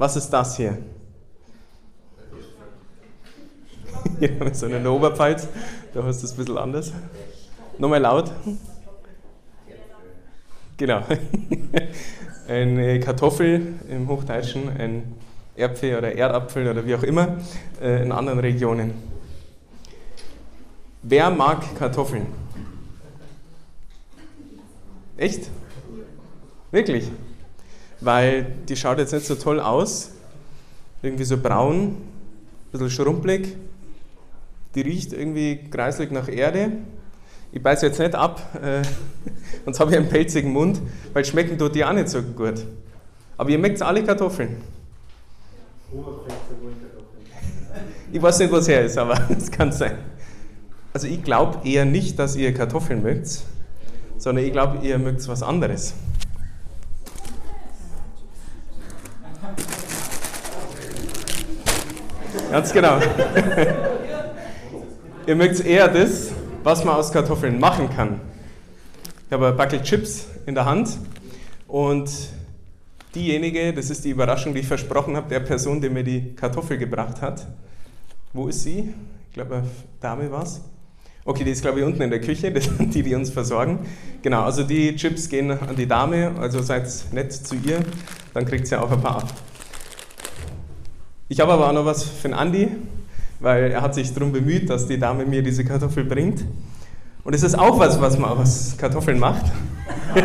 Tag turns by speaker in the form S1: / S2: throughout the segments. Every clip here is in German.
S1: Was ist das hier? Hier haben wir so eine Oberpfalz, da hast du es ein bisschen anders. Nochmal laut. Genau. Eine Kartoffel im Hochdeutschen, ein Erdpfel oder Erdapfel oder wie auch immer äh, in anderen Regionen. Wer mag Kartoffeln? Echt? Wirklich? Weil die schaut jetzt nicht so toll aus. Irgendwie so braun, ein bisschen schrumpelig. Die riecht irgendwie kreislig nach Erde. Ich beiße jetzt nicht ab, äh, sonst habe ich einen pelzigen Mund, weil schmecken tut die auch nicht so gut. Aber ihr mögt alle Kartoffeln. Ich weiß nicht, was her ist, aber es kann sein. Also ich glaube eher nicht, dass ihr Kartoffeln mögt, sondern ich glaube, ihr mögt was anderes. Ganz genau. ihr mögt eher das, was man aus Kartoffeln machen kann. Ich habe ein Backel Chips in der Hand und diejenige, das ist die Überraschung, die ich versprochen habe, der Person, die mir die Kartoffel gebracht hat. Wo ist sie? Ich glaube, eine Dame war es. Okay, die ist, glaube ich, unten in der Küche, die, die uns versorgen. Genau, also die Chips gehen an die Dame, also seid nett zu ihr, dann kriegt sie auch ein paar ab. Ich habe aber auch noch was für den Andi, weil er hat sich darum bemüht, dass die Dame mir diese Kartoffel bringt. Und es ist auch was, was man aus Kartoffeln macht.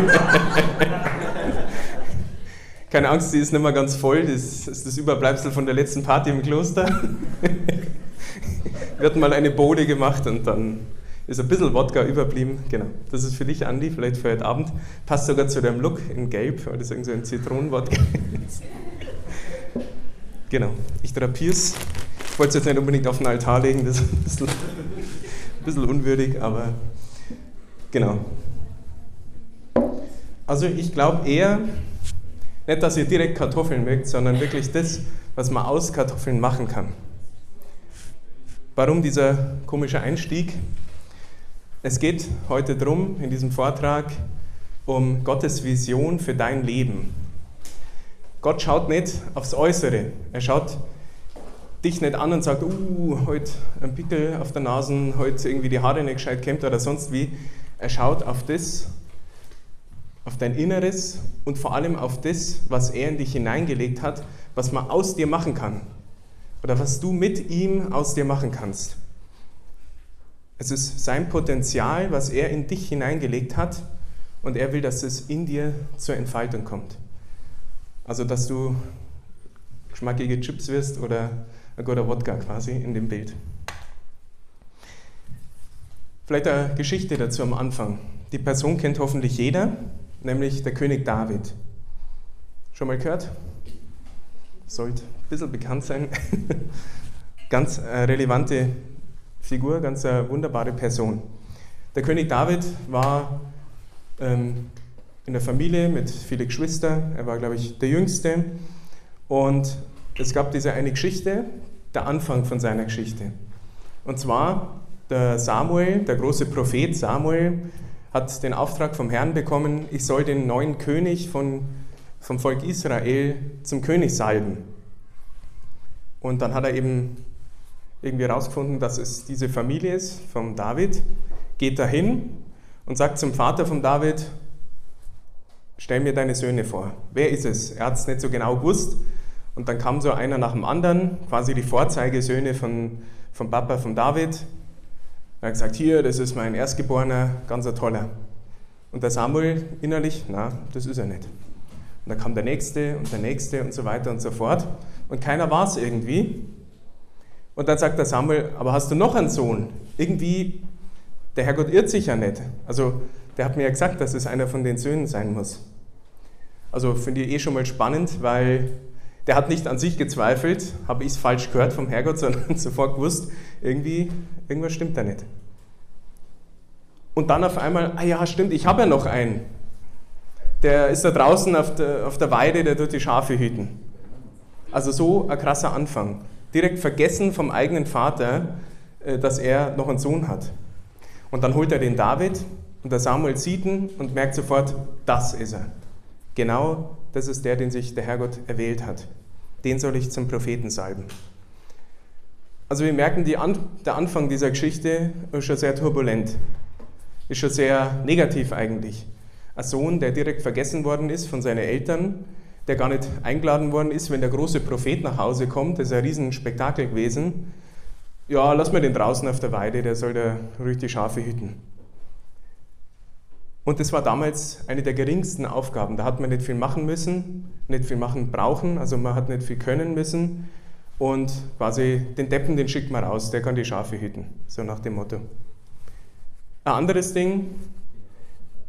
S1: Keine Angst, sie ist nicht mehr ganz voll, das ist das Überbleibsel von der letzten Party im Kloster. wird mal eine Bode gemacht und dann ist ein bisschen Wodka überblieben. Genau, das ist für dich, Andi, vielleicht für heute Abend. Passt sogar zu deinem Look in Gelb, weil das irgendwie so ein Zitronenwodka ist. Genau, ich drapiere es. Ich wollte es jetzt nicht unbedingt auf den Altar legen, das ist ein bisschen, ein bisschen unwürdig, aber genau. Also ich glaube eher, nicht, dass ihr direkt Kartoffeln mögt, sondern wirklich das, was man aus Kartoffeln machen kann. Warum dieser komische Einstieg? Es geht heute darum, in diesem Vortrag, um Gottes Vision für dein Leben. Gott schaut nicht aufs Äußere. Er schaut dich nicht an und sagt, uh, heute ein Pickel auf der Nase, heute irgendwie die Haare nicht gescheit kämmt oder sonst wie. Er schaut auf das, auf dein Inneres und vor allem auf das, was er in dich hineingelegt hat, was man aus dir machen kann oder was du mit ihm aus dir machen kannst. Es ist sein Potenzial, was er in dich hineingelegt hat und er will, dass es in dir zur Entfaltung kommt. Also, dass du geschmackige Chips wirst oder ein guter Wodka quasi in dem Bild. Vielleicht eine Geschichte dazu am Anfang. Die Person kennt hoffentlich jeder, nämlich der König David. Schon mal gehört? Sollte ein bisschen bekannt sein. ganz äh, relevante Figur, ganz äh, wunderbare Person. Der König David war ähm, in der Familie mit vielen Geschwistern. Er war, glaube ich, der Jüngste. Und es gab diese eine Geschichte, der Anfang von seiner Geschichte. Und zwar der Samuel, der große Prophet Samuel, hat den Auftrag vom Herrn bekommen, ich soll den neuen König von vom Volk Israel zum König salben. Und dann hat er eben irgendwie herausgefunden, dass es diese Familie ist vom David, geht dahin und sagt zum Vater von David, stell mir deine Söhne vor. Wer ist es? Er hat es nicht so genau gewusst. Und dann kam so einer nach dem anderen, quasi die Vorzeigesöhne von, vom Papa von David. Er hat gesagt, hier, das ist mein Erstgeborener, ganz ein toller. Und der Samuel innerlich, na, das ist er nicht. Und dann kam der nächste und der nächste und so weiter und so fort. Und keiner war es irgendwie. Und dann sagt der Samuel, aber hast du noch einen Sohn? Irgendwie, der Herrgott irrt sich ja nicht. Also der hat mir ja gesagt, dass es einer von den Söhnen sein muss. Also finde ich eh schon mal spannend, weil der hat nicht an sich gezweifelt, habe ich es falsch gehört vom Herrgott, sondern sofort gewusst, irgendwie, irgendwas stimmt da nicht. Und dann auf einmal, ah ja, stimmt, ich habe ja noch einen der ist da draußen auf der, auf der Weide, der tut die Schafe hüten. Also so ein krasser Anfang. Direkt vergessen vom eigenen Vater, äh, dass er noch einen Sohn hat. Und dann holt er den David und der Samuel sieht ihn und merkt sofort, das ist er. Genau das ist der, den sich der Herrgott erwählt hat. den soll ich zum Propheten salben. Also wir merken, An der Anfang dieser Geschichte ist schon sehr turbulent, ist schon sehr negativ eigentlich. Ein Sohn, der direkt vergessen worden ist von seinen Eltern, der gar nicht eingeladen worden ist, wenn der große Prophet nach Hause kommt, das ist ein Riesenspektakel gewesen. Ja, lass mal den draußen auf der Weide, der soll da ruhig die Schafe hüten. Und das war damals eine der geringsten Aufgaben. Da hat man nicht viel machen müssen, nicht viel machen brauchen, also man hat nicht viel können müssen. Und quasi den Deppen, den schickt man raus, der kann die Schafe hüten, so nach dem Motto. Ein anderes Ding,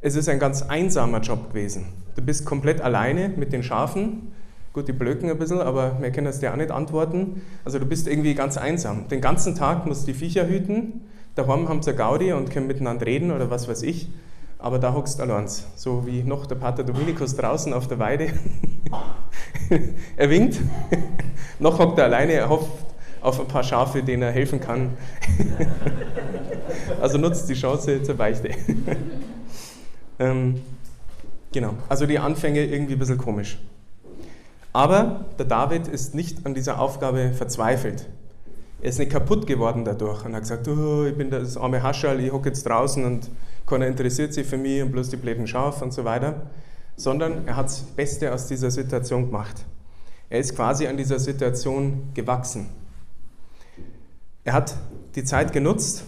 S1: es ist ein ganz einsamer Job gewesen. Du bist komplett alleine mit den Schafen. Gut, die blöken ein bisschen, aber wir können das dir auch nicht antworten. Also du bist irgendwie ganz einsam. Den ganzen Tag musst du die Viecher hüten. Daheim haben sie Gaudi und können miteinander reden oder was weiß ich. Aber da hockst du allein. So wie noch der Pater Dominikus draußen auf der Weide. er winkt. noch hockt er alleine, er hofft auf ein paar Schafe, denen er helfen kann. also nutzt die Chance zur Beichte. ähm, genau, also die Anfänge irgendwie ein bisschen komisch. Aber der David ist nicht an dieser Aufgabe verzweifelt. Er ist nicht kaputt geworden dadurch und hat gesagt, oh, ich bin das arme Haschall, ich hocke jetzt draußen und keiner interessiert sich für mich und bloß die bläden Schaf und so weiter. Sondern er hat das Beste aus dieser Situation gemacht. Er ist quasi an dieser Situation gewachsen. Er hat die Zeit genutzt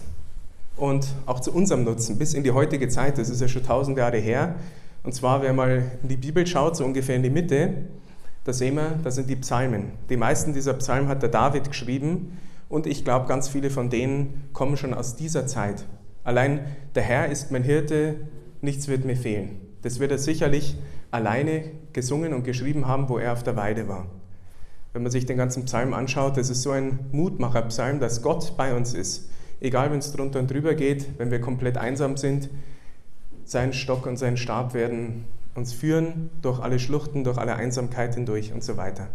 S1: und auch zu unserem Nutzen, bis in die heutige Zeit, das ist ja schon tausend Jahre her. Und zwar, wer mal in die Bibel schaut, so ungefähr in die Mitte, da sehen wir, das sind die Psalmen. Die meisten dieser Psalmen hat der David geschrieben und ich glaube, ganz viele von denen kommen schon aus dieser Zeit. Allein der Herr ist mein Hirte, nichts wird mir fehlen. Das wird er sicherlich alleine gesungen und geschrieben haben, wo er auf der Weide war wenn man sich den ganzen Psalm anschaut, das ist so ein Mutmacher-Psalm, dass Gott bei uns ist. Egal, wenn es drunter und drüber geht, wenn wir komplett einsam sind, sein Stock und sein Stab werden uns führen durch alle Schluchten, durch alle Einsamkeit hindurch und so weiter.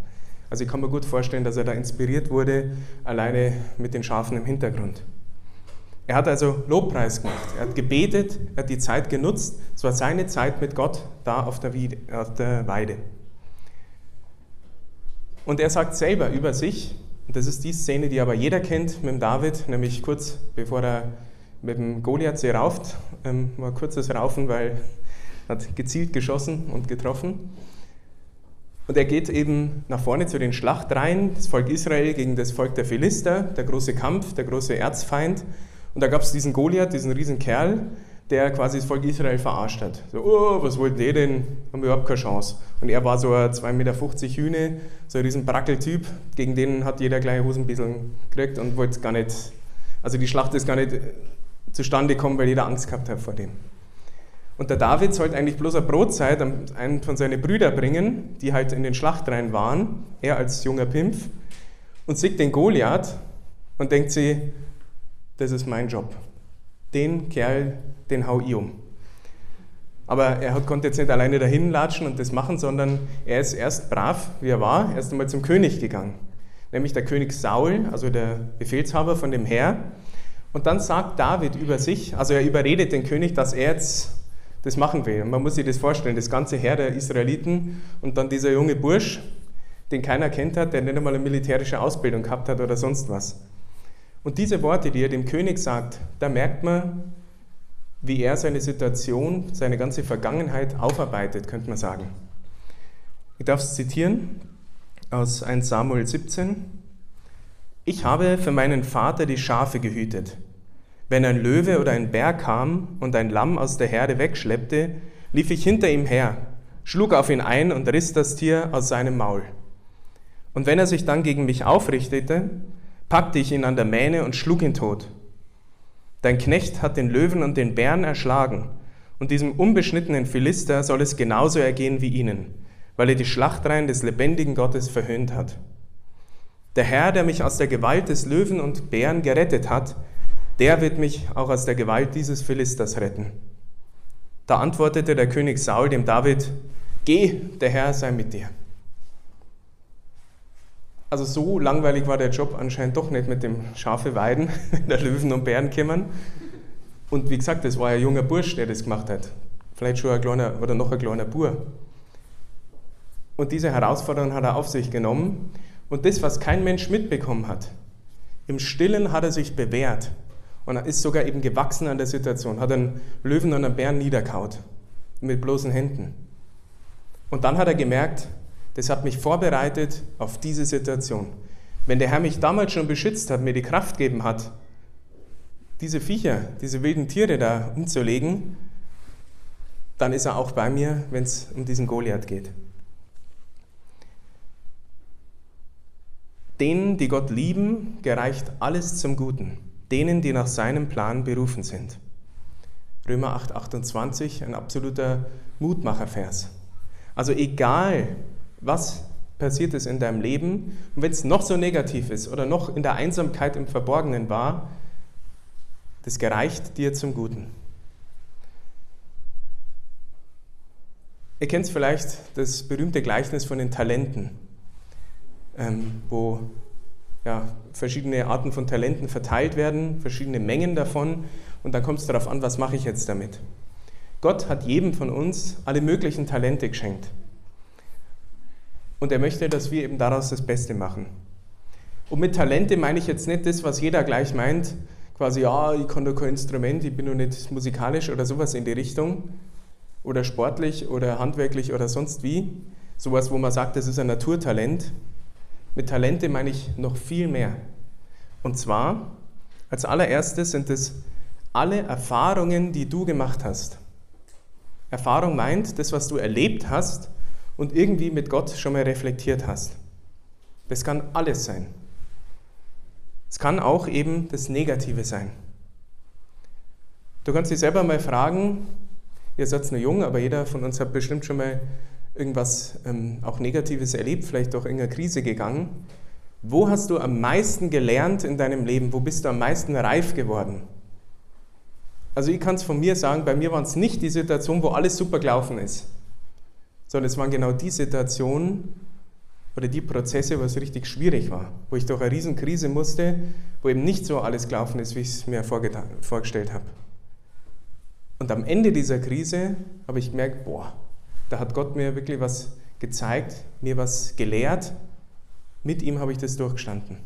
S1: Also ich kann mir gut vorstellen, dass er da inspiriert wurde, alleine mit den Schafen im Hintergrund. Er hat also Lobpreis gemacht, er hat gebetet, er hat die Zeit genutzt, es war seine Zeit mit Gott da auf der Weide. Und er sagt selber über sich, und das ist die Szene, die aber jeder kennt mit dem David, nämlich kurz bevor er mit dem Goliath sie rauft, ähm, war kurzes Raufen, weil er hat gezielt geschossen und getroffen. Und er geht eben nach vorne zu den Schlachtreihen, das Volk Israel gegen das Volk der Philister, der große Kampf, der große Erzfeind. Und da gab es diesen Goliath, diesen riesen Kerl, der quasi das Volk Israel verarscht hat. So, oh, was wollten die denn? Haben wir überhaupt keine Chance. Und er war so ein 2,50 Meter Hühne, so ein riesen Brackeltyp, gegen den hat jeder gleich Hosenbissel gekriegt und wollte gar nicht, also die Schlacht ist gar nicht zustande gekommen, weil jeder Angst gehabt hat vor dem. Und der David sollte eigentlich bloß eine Brotzeit an einen von seinen Brüdern bringen, die halt in den Schlachtreihen waren, er als junger Pimpf, und sieht den Goliath und denkt sich, das ist mein Job. Den Kerl, den hau ich um. Aber er konnte jetzt nicht alleine dahin latschen und das machen, sondern er ist erst brav, wie er war, erst einmal zum König gegangen. Nämlich der König Saul, also der Befehlshaber von dem Heer. Und dann sagt David über sich, also er überredet den König, dass er jetzt das machen will. Und man muss sich das vorstellen, das ganze Heer der Israeliten und dann dieser junge Bursch, den keiner kennt hat, der nicht einmal eine militärische Ausbildung gehabt hat oder sonst was. Und diese Worte, die er dem König sagt, da merkt man, wie er seine Situation, seine ganze Vergangenheit aufarbeitet, könnte man sagen. Ich darf es zitieren aus 1 Samuel 17. Ich habe für meinen Vater die Schafe gehütet. Wenn ein Löwe oder ein Bär kam und ein Lamm aus der Herde wegschleppte, lief ich hinter ihm her, schlug auf ihn ein und riss das Tier aus seinem Maul. Und wenn er sich dann gegen mich aufrichtete, packte ich ihn an der Mähne und schlug ihn tot. Dein Knecht hat den Löwen und den Bären erschlagen, und diesem unbeschnittenen Philister soll es genauso ergehen wie ihnen, weil er die Schlachtreihen des lebendigen Gottes verhöhnt hat. Der Herr, der mich aus der Gewalt des Löwen und Bären gerettet hat, der wird mich auch aus der Gewalt dieses Philisters retten. Da antwortete der König Saul dem David, Geh, der Herr sei mit dir. Also so langweilig war der Job anscheinend doch nicht mit dem Schafe weiden, der Löwen und Bären kümmern. Und wie gesagt, das war ein junger Bursch, der das gemacht hat. Vielleicht schon ein kleiner oder noch ein kleiner Bur. Und diese Herausforderung hat er auf sich genommen. Und das, was kein Mensch mitbekommen hat, im Stillen hat er sich bewährt und er ist sogar eben gewachsen an der Situation, hat einen Löwen und einen Bären niederkaut mit bloßen Händen. Und dann hat er gemerkt, das hat mich vorbereitet auf diese Situation. Wenn der Herr mich damals schon beschützt hat, mir die Kraft gegeben hat, diese Viecher, diese wilden Tiere da umzulegen, dann ist er auch bei mir, wenn es um diesen Goliath geht. Denen, die Gott lieben, gereicht alles zum Guten. Denen, die nach seinem Plan berufen sind. Römer 8, 28, ein absoluter Mutmachervers. Also egal, was passiert ist in deinem Leben, und wenn es noch so negativ ist oder noch in der Einsamkeit im Verborgenen war, das gereicht dir zum Guten. Ihr kennt vielleicht das berühmte Gleichnis von den Talenten, ähm, wo ja, verschiedene Arten von Talenten verteilt werden, verschiedene Mengen davon, und dann kommt es darauf an, was mache ich jetzt damit. Gott hat jedem von uns alle möglichen Talente geschenkt. Und er möchte, dass wir eben daraus das Beste machen. Und mit Talente meine ich jetzt nicht das, was jeder gleich meint, quasi, ja, ich kann doch kein Instrument, ich bin noch nicht musikalisch oder sowas in die Richtung, oder sportlich oder handwerklich oder sonst wie, sowas, wo man sagt, das ist ein Naturtalent. Mit Talente meine ich noch viel mehr. Und zwar, als allererstes sind es alle Erfahrungen, die du gemacht hast. Erfahrung meint das, was du erlebt hast und irgendwie mit Gott schon mal reflektiert hast. Das kann alles sein. Es kann auch eben das Negative sein. Du kannst dich selber mal fragen, ihr seid nur jung, aber jeder von uns hat bestimmt schon mal irgendwas ähm, auch Negatives erlebt, vielleicht auch in einer Krise gegangen. Wo hast du am meisten gelernt in deinem Leben? Wo bist du am meisten reif geworden? Also ich kann es von mir sagen, bei mir waren es nicht die Situation, wo alles super gelaufen ist, sondern es waren genau die Situationen, oder die Prozesse, wo es richtig schwierig war, wo ich durch eine Riesenkrise musste, wo eben nicht so alles gelaufen ist, wie ich es mir vorgestellt habe. Und am Ende dieser Krise habe ich gemerkt, boah, da hat Gott mir wirklich was gezeigt, mir was gelehrt. Mit ihm habe ich das durchgestanden.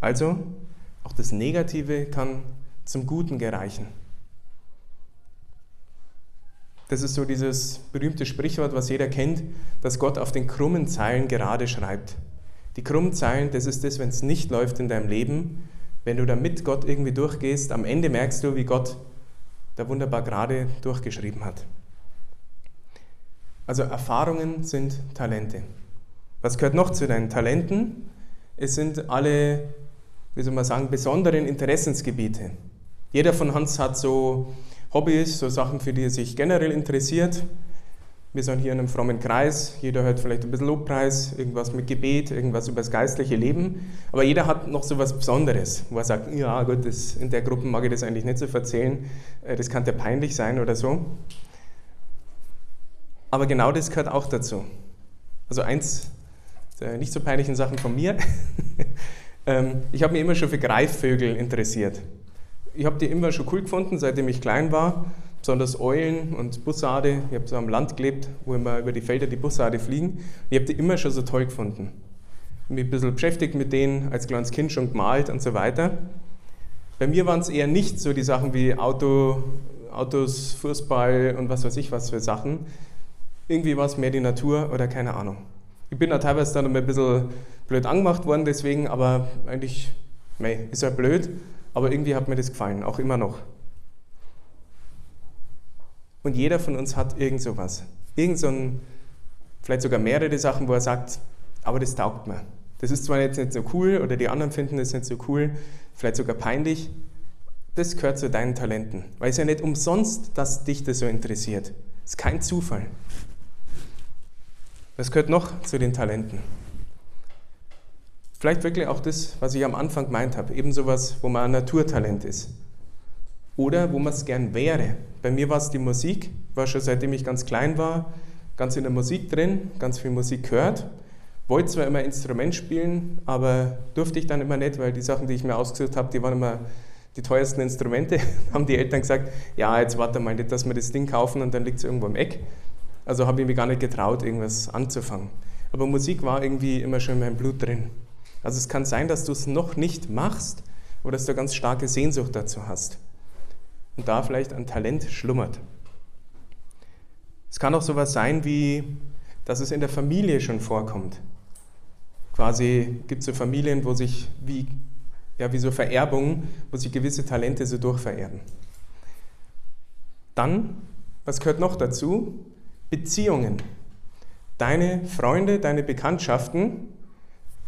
S1: Also, auch das Negative kann zum Guten gereichen. Das ist so dieses berühmte Sprichwort, was jeder kennt, dass Gott auf den krummen Zeilen gerade schreibt. Die krummen Zeilen, das ist das, wenn es nicht läuft in deinem Leben. Wenn du da mit Gott irgendwie durchgehst, am Ende merkst du, wie Gott da wunderbar gerade durchgeschrieben hat. Also Erfahrungen sind Talente. Was gehört noch zu deinen Talenten? Es sind alle, wie soll man sagen, besonderen Interessensgebiete. Jeder von uns hat so Hobbys, so Sachen, für die er sich generell interessiert. Wir sind hier in einem frommen Kreis, jeder hört vielleicht ein bisschen Lobpreis, irgendwas mit Gebet, irgendwas über das geistliche Leben, aber jeder hat noch so was Besonderes, wo er sagt, ja gut, das, in der Gruppe mag ich das eigentlich nicht so erzählen, äh, das kann ja peinlich sein oder so. Aber genau das gehört auch dazu. Also eins der nicht so peinlichen Sachen von mir, ähm, ich habe mich immer schon für Greifvögel interessiert ich habe die immer schon cool gefunden, seitdem ich klein war. Besonders Eulen und Bussarde. Ich habe so am Land gelebt, wo immer über die Felder die Bussarde fliegen. Ich habe die immer schon so toll gefunden. Mich ein bisschen beschäftigt mit denen, als kleines Kind schon gemalt und so weiter. Bei mir waren es eher nicht so die Sachen wie Auto, Autos, Fußball und was weiß ich was für Sachen. Irgendwie war es mehr die Natur oder keine Ahnung. Ich bin da teilweise dann ein bisschen blöd angemacht worden deswegen, aber eigentlich, mei, ist ja blöd aber irgendwie hat mir das gefallen, auch immer noch. Und jeder von uns hat irgend sowas. Irgend so ein, vielleicht sogar mehrere Sachen, wo er sagt, aber das taugt mir. Das ist zwar jetzt nicht so cool oder die anderen finden das nicht so cool, vielleicht sogar peinlich. Das gehört zu deinen Talenten. Weil es ja nicht umsonst, dass dich das so interessiert. Es ist kein Zufall. Was gehört noch zu den Talenten? Vielleicht wirklich auch das, was ich am Anfang gemeint habe, eben sowas, wo man ein Naturtalent ist. Oder wo man es gern wäre. Bei mir war es die Musik, war schon seitdem ich ganz klein war, ganz in der Musik drin, ganz viel Musik gehört. Wollte zwar immer Instrument spielen, aber durfte ich dann immer nicht, weil die Sachen, die ich mir ausgesucht habe, die waren immer die teuersten Instrumente. haben die Eltern gesagt, ja, jetzt warte mal nicht, dass wir das Ding kaufen und dann liegt es irgendwo im Eck. Also habe ich mich gar nicht getraut, irgendwas anzufangen. aber Musik war irgendwie immer schon in meinem Blut drin. Also es kann sein, dass du es noch nicht machst oder dass du ganz starke Sehnsucht dazu hast und da vielleicht ein Talent schlummert. Es kann auch sowas sein wie, dass es in der Familie schon vorkommt. Quasi gibt es so Familien, wo sich wie, ja, wie so Vererbungen, wo sich gewisse Talente so durchvererben. Dann, was gehört noch dazu? Beziehungen. Deine Freunde, deine Bekanntschaften,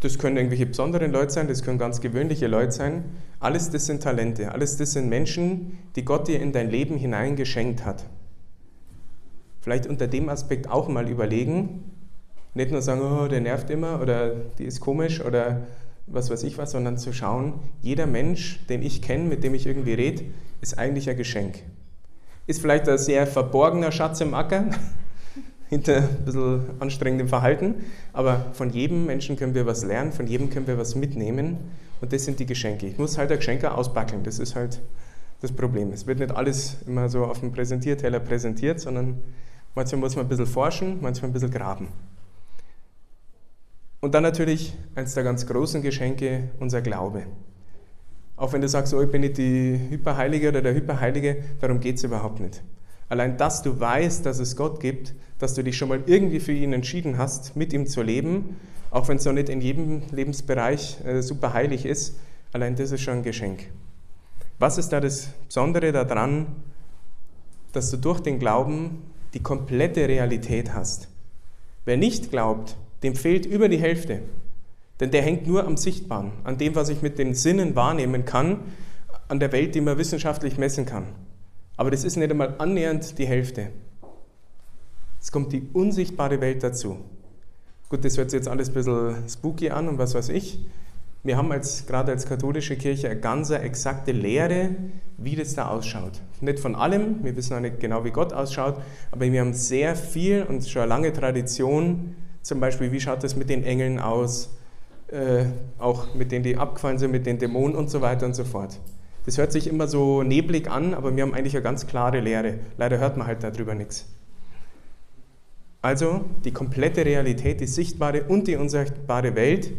S1: das können irgendwelche besonderen Leute sein, das können ganz gewöhnliche Leute sein. Alles das sind Talente, alles das sind Menschen, die Gott dir in dein Leben hineingeschenkt hat. Vielleicht unter dem Aspekt auch mal überlegen, nicht nur sagen, oh, der nervt immer oder die ist komisch oder was weiß ich was, sondern zu schauen, jeder Mensch, den ich kenne, mit dem ich irgendwie rede, ist eigentlich ein Geschenk. Ist vielleicht ein sehr verborgener Schatz im Acker, hinter ein bisschen anstrengendem Verhalten. Aber von jedem Menschen können wir was lernen, von jedem können wir was mitnehmen. Und das sind die Geschenke. Ich muss halt ein Geschenke ausbacken. Das ist halt das Problem. Es wird nicht alles immer so auf dem Präsentierteller präsentiert, sondern manchmal muss man ein bisschen forschen, manchmal ein bisschen graben. Und dann natürlich eines der ganz großen Geschenke, unser Glaube. Auch wenn du sagst, oh, ich bin nicht die Hyperheilige oder der Hyperheilige, darum geht es überhaupt nicht. Allein, dass du weißt, dass es Gott gibt, dass du dich schon mal irgendwie für ihn entschieden hast, mit ihm zu leben, auch wenn es noch nicht in jedem Lebensbereich äh, super heilig ist, allein das ist schon ein Geschenk. Was ist da das Besondere daran, dass du durch den Glauben die komplette Realität hast? Wer nicht glaubt, dem fehlt über die Hälfte. Denn der hängt nur am Sichtbaren, an dem, was ich mit den Sinnen wahrnehmen kann, an der Welt, die man wissenschaftlich messen kann. Aber das ist nicht einmal annähernd die Hälfte. Es kommt die unsichtbare Welt dazu. Gut, das hört sich jetzt alles ein bisschen spooky an und was weiß ich. Wir haben als, gerade als katholische Kirche eine ganz exakte Lehre, wie das da ausschaut. Nicht von allem, wir wissen auch nicht genau, wie Gott ausschaut, aber wir haben sehr viel und schon eine lange Tradition, zum Beispiel, wie schaut das mit den Engeln aus, äh, auch mit denen, die abgefallen sind, mit den Dämonen und so weiter und so fort. Das hört sich immer so neblig an, aber wir haben eigentlich eine ganz klare Lehre. Leider hört man halt darüber nichts. Also die komplette Realität, die sichtbare und die unsichtbare Welt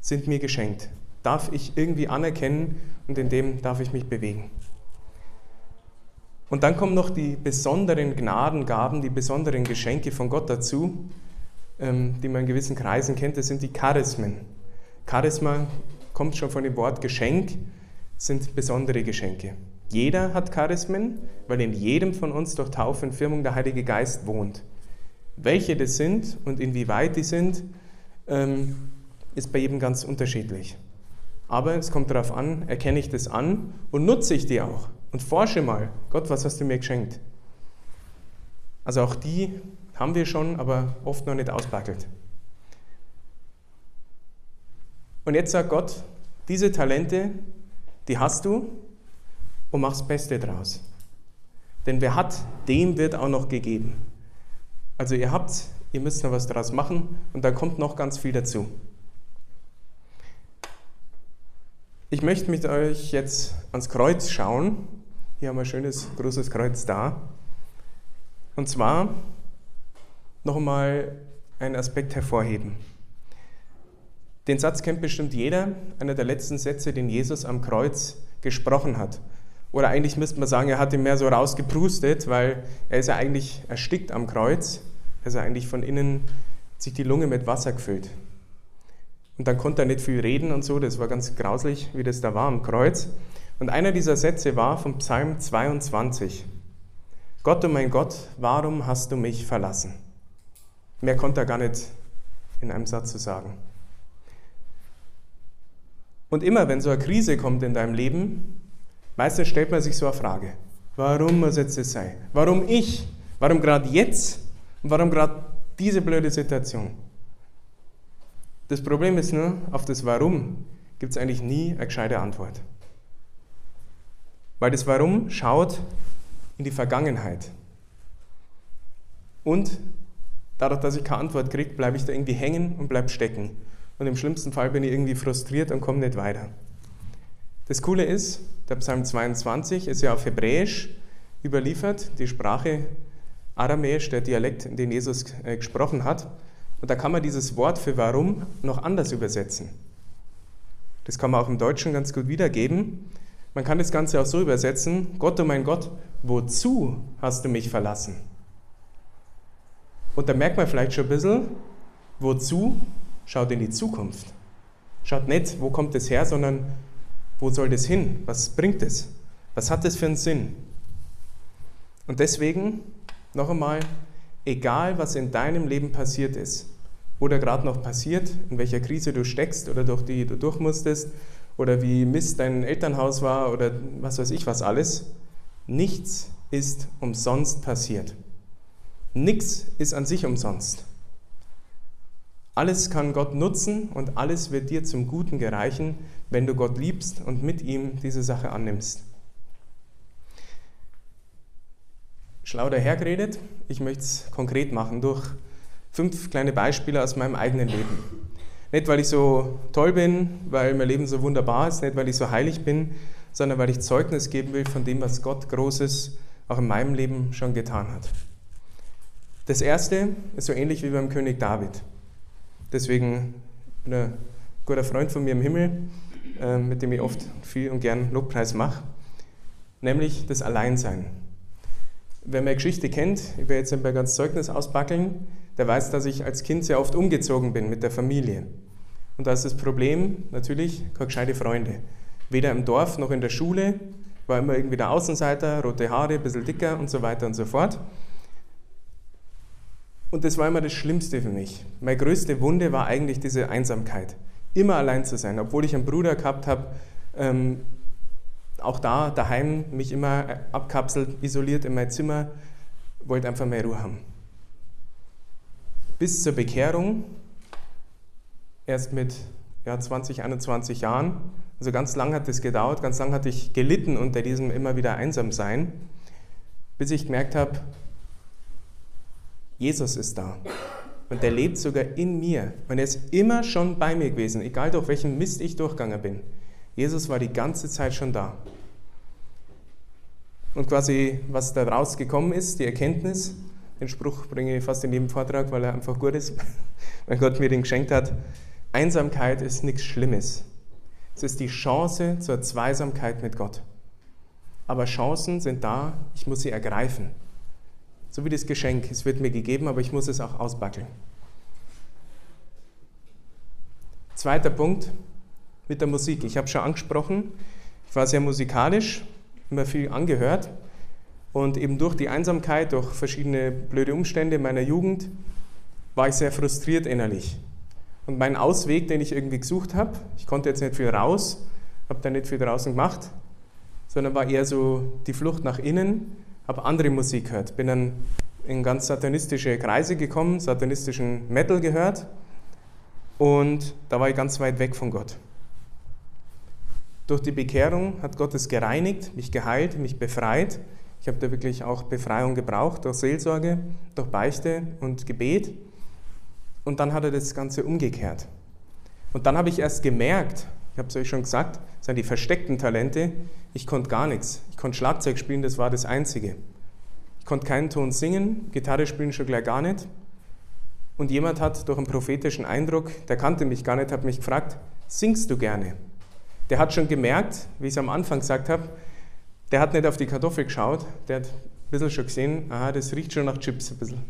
S1: sind mir geschenkt. Darf ich irgendwie anerkennen und in dem darf ich mich bewegen. Und dann kommen noch die besonderen Gnadengaben, die besonderen Geschenke von Gott dazu, ähm, die man in gewissen Kreisen kennt. Das sind die Charismen. Charisma kommt schon von dem Wort Geschenk sind besondere Geschenke. Jeder hat Charismen, weil in jedem von uns durch Taufe und Firmung der Heilige Geist wohnt. Welche das sind und inwieweit die sind, ähm, ist bei jedem ganz unterschiedlich. Aber es kommt darauf an, erkenne ich das an und nutze ich die auch und forsche mal, Gott, was hast du mir geschenkt? Also auch die haben wir schon, aber oft noch nicht ausbackelt. Und jetzt sagt Gott, diese Talente, die hast du und machst das Beste draus. Denn wer hat, dem wird auch noch gegeben. Also ihr habt, ihr müsst noch was draus machen und da kommt noch ganz viel dazu. Ich möchte mit euch jetzt ans Kreuz schauen. Hier haben wir ein schönes großes Kreuz da. Und zwar noch einmal einen Aspekt hervorheben. Den Satz kennt bestimmt jeder, einer der letzten Sätze, den Jesus am Kreuz gesprochen hat. Oder eigentlich müsste man sagen, er hat ihn mehr so rausgeprustet, weil er ist ja eigentlich erstickt am Kreuz. Also eigentlich von innen sich die Lunge mit Wasser gefüllt. Und dann konnte er nicht viel reden und so, das war ganz grauslich, wie das da war am Kreuz. Und einer dieser Sätze war vom Psalm 22. Gott, oh mein Gott, warum hast du mich verlassen? Mehr konnte er gar nicht in einem Satz zu sagen. Und immer, wenn so eine Krise kommt in deinem Leben, meistens stellt man sich so eine Frage. Warum muss jetzt das sein? Warum ich? Warum gerade jetzt? Und warum gerade diese blöde Situation? Das Problem ist nur, auf das Warum gibt es eigentlich nie eine gescheite Antwort. Weil das Warum schaut in die Vergangenheit. Und dadurch, dass ich keine Antwort kriege, bleibe ich da irgendwie hängen und bleibe stecken und im schlimmsten Fall bin ich irgendwie frustriert und komme nicht weiter. Das Coole ist, der Psalm 22 ist ja auf Hebräisch überliefert, die Sprache Aramäisch, der Dialekt, den Jesus äh, gesprochen hat. Und da kann man dieses Wort für warum noch anders übersetzen. Das kann man auch im Deutschen ganz gut wiedergeben. Man kann das Ganze auch so übersetzen, Gott, oh mein Gott, wozu hast du mich verlassen? Und da merkt man vielleicht schon ein bisschen, wozu schaut in die Zukunft. Schaut nicht, wo kommt es her, sondern wo soll das hin? Was bringt es? Was hat das für einen Sinn? Und deswegen, noch einmal, egal was in deinem Leben passiert ist oder gerade noch passiert, in welcher Krise du steckst oder durch die du durch musstest oder wie Mist dein Elternhaus war oder was weiß ich was alles, nichts ist umsonst passiert. Nichts ist an sich umsonst. Alles kann Gott nutzen und alles wird dir zum Guten gereichen, wenn du Gott liebst und mit ihm diese Sache annimmst. Schlau dahergeredet, ich möchte es konkret machen durch fünf kleine Beispiele aus meinem eigenen Leben. Nicht, weil ich so toll bin, weil mein Leben so wunderbar ist, nicht, weil ich so heilig bin, sondern weil ich Zeugnis geben will von dem, was Gott Großes auch in meinem Leben schon getan hat. Das erste ist so ähnlich wie beim König David. Deswegen ein guter Freund von mir im Himmel, äh, mit dem ich oft viel und gern Lobpreis mache, nämlich das Alleinsein. Wer meine Geschichte kennt, ich werde jetzt ein ganz Zeugnis ausbackeln, der weiß, dass ich als Kind sehr oft umgezogen bin mit der Familie. Und da ist das Problem natürlich keine gescheite Freunde. Weder im Dorf noch in der Schule, war immer irgendwie der Außenseiter, rote Haare, ein bisschen dicker und so weiter und so fort. Und das war immer das Schlimmste für mich. Meine größte Wunde war eigentlich diese Einsamkeit. Immer allein zu sein, obwohl ich einen Bruder gehabt habe, ähm, auch da daheim mich immer abkapselt, isoliert in mein Zimmer, wollte einfach mehr Ruhe haben bis zur Bekehrung, erst mit ja, 20, 21 Jahren. Also ganz lang hat es gedauert, ganz lang hatte ich gelitten unter diesem immer wieder Einsamsein, bis ich gemerkt habe, Jesus ist da. Und der lebt sogar in mir. Und er ist immer schon bei mir gewesen, egal durch welchen Mist ich durchgegangen bin. Jesus war die ganze Zeit schon da. Und quasi, was daraus gekommen ist, die Erkenntnis, den Spruch bringe ich fast in jedem Vortrag, weil er einfach gut ist, weil Gott mir den geschenkt hat. Einsamkeit ist nichts Schlimmes. Es ist die Chance zur Zweisamkeit mit Gott. Aber Chancen sind da, ich muss sie ergreifen. So wie das Geschenk, es wird mir gegeben, aber ich muss es auch ausbackeln. Zweiter Punkt mit der Musik. Ich habe schon angesprochen, ich war sehr musikalisch, immer viel angehört. Und eben durch die Einsamkeit, durch verschiedene blöde Umstände meiner Jugend, war ich sehr frustriert innerlich. Und mein Ausweg, den ich irgendwie gesucht habe, ich konnte jetzt nicht viel raus, habe da nicht viel draußen gemacht, sondern war eher so die Flucht nach innen, habe andere Musik gehört. Bin dann in ganz satanistische Kreise gekommen, satanistischen Metal gehört und da war ich ganz weit weg von Gott. Durch die Bekehrung hat Gott es gereinigt, mich geheilt, mich befreit ich habe da wirklich auch Befreiung gebraucht durch Seelsorge, durch Beichte und Gebet. Und dann hat er das Ganze umgekehrt. Und dann habe ich erst gemerkt, ich habe es euch schon gesagt, das sind die versteckten Talente, ich konnte gar nichts. Ich konnte Schlagzeug spielen, das war das Einzige. Ich konnte keinen Ton singen, Gitarre spielen schon gleich gar nicht. Und jemand hat durch einen prophetischen Eindruck, der kannte mich gar nicht, hat mich gefragt, singst du gerne? Der hat schon gemerkt, wie ich es am Anfang gesagt habe, der hat nicht auf die Kartoffel geschaut, der hat ein bisschen schon gesehen, aha, das riecht schon nach Chips ein bisschen.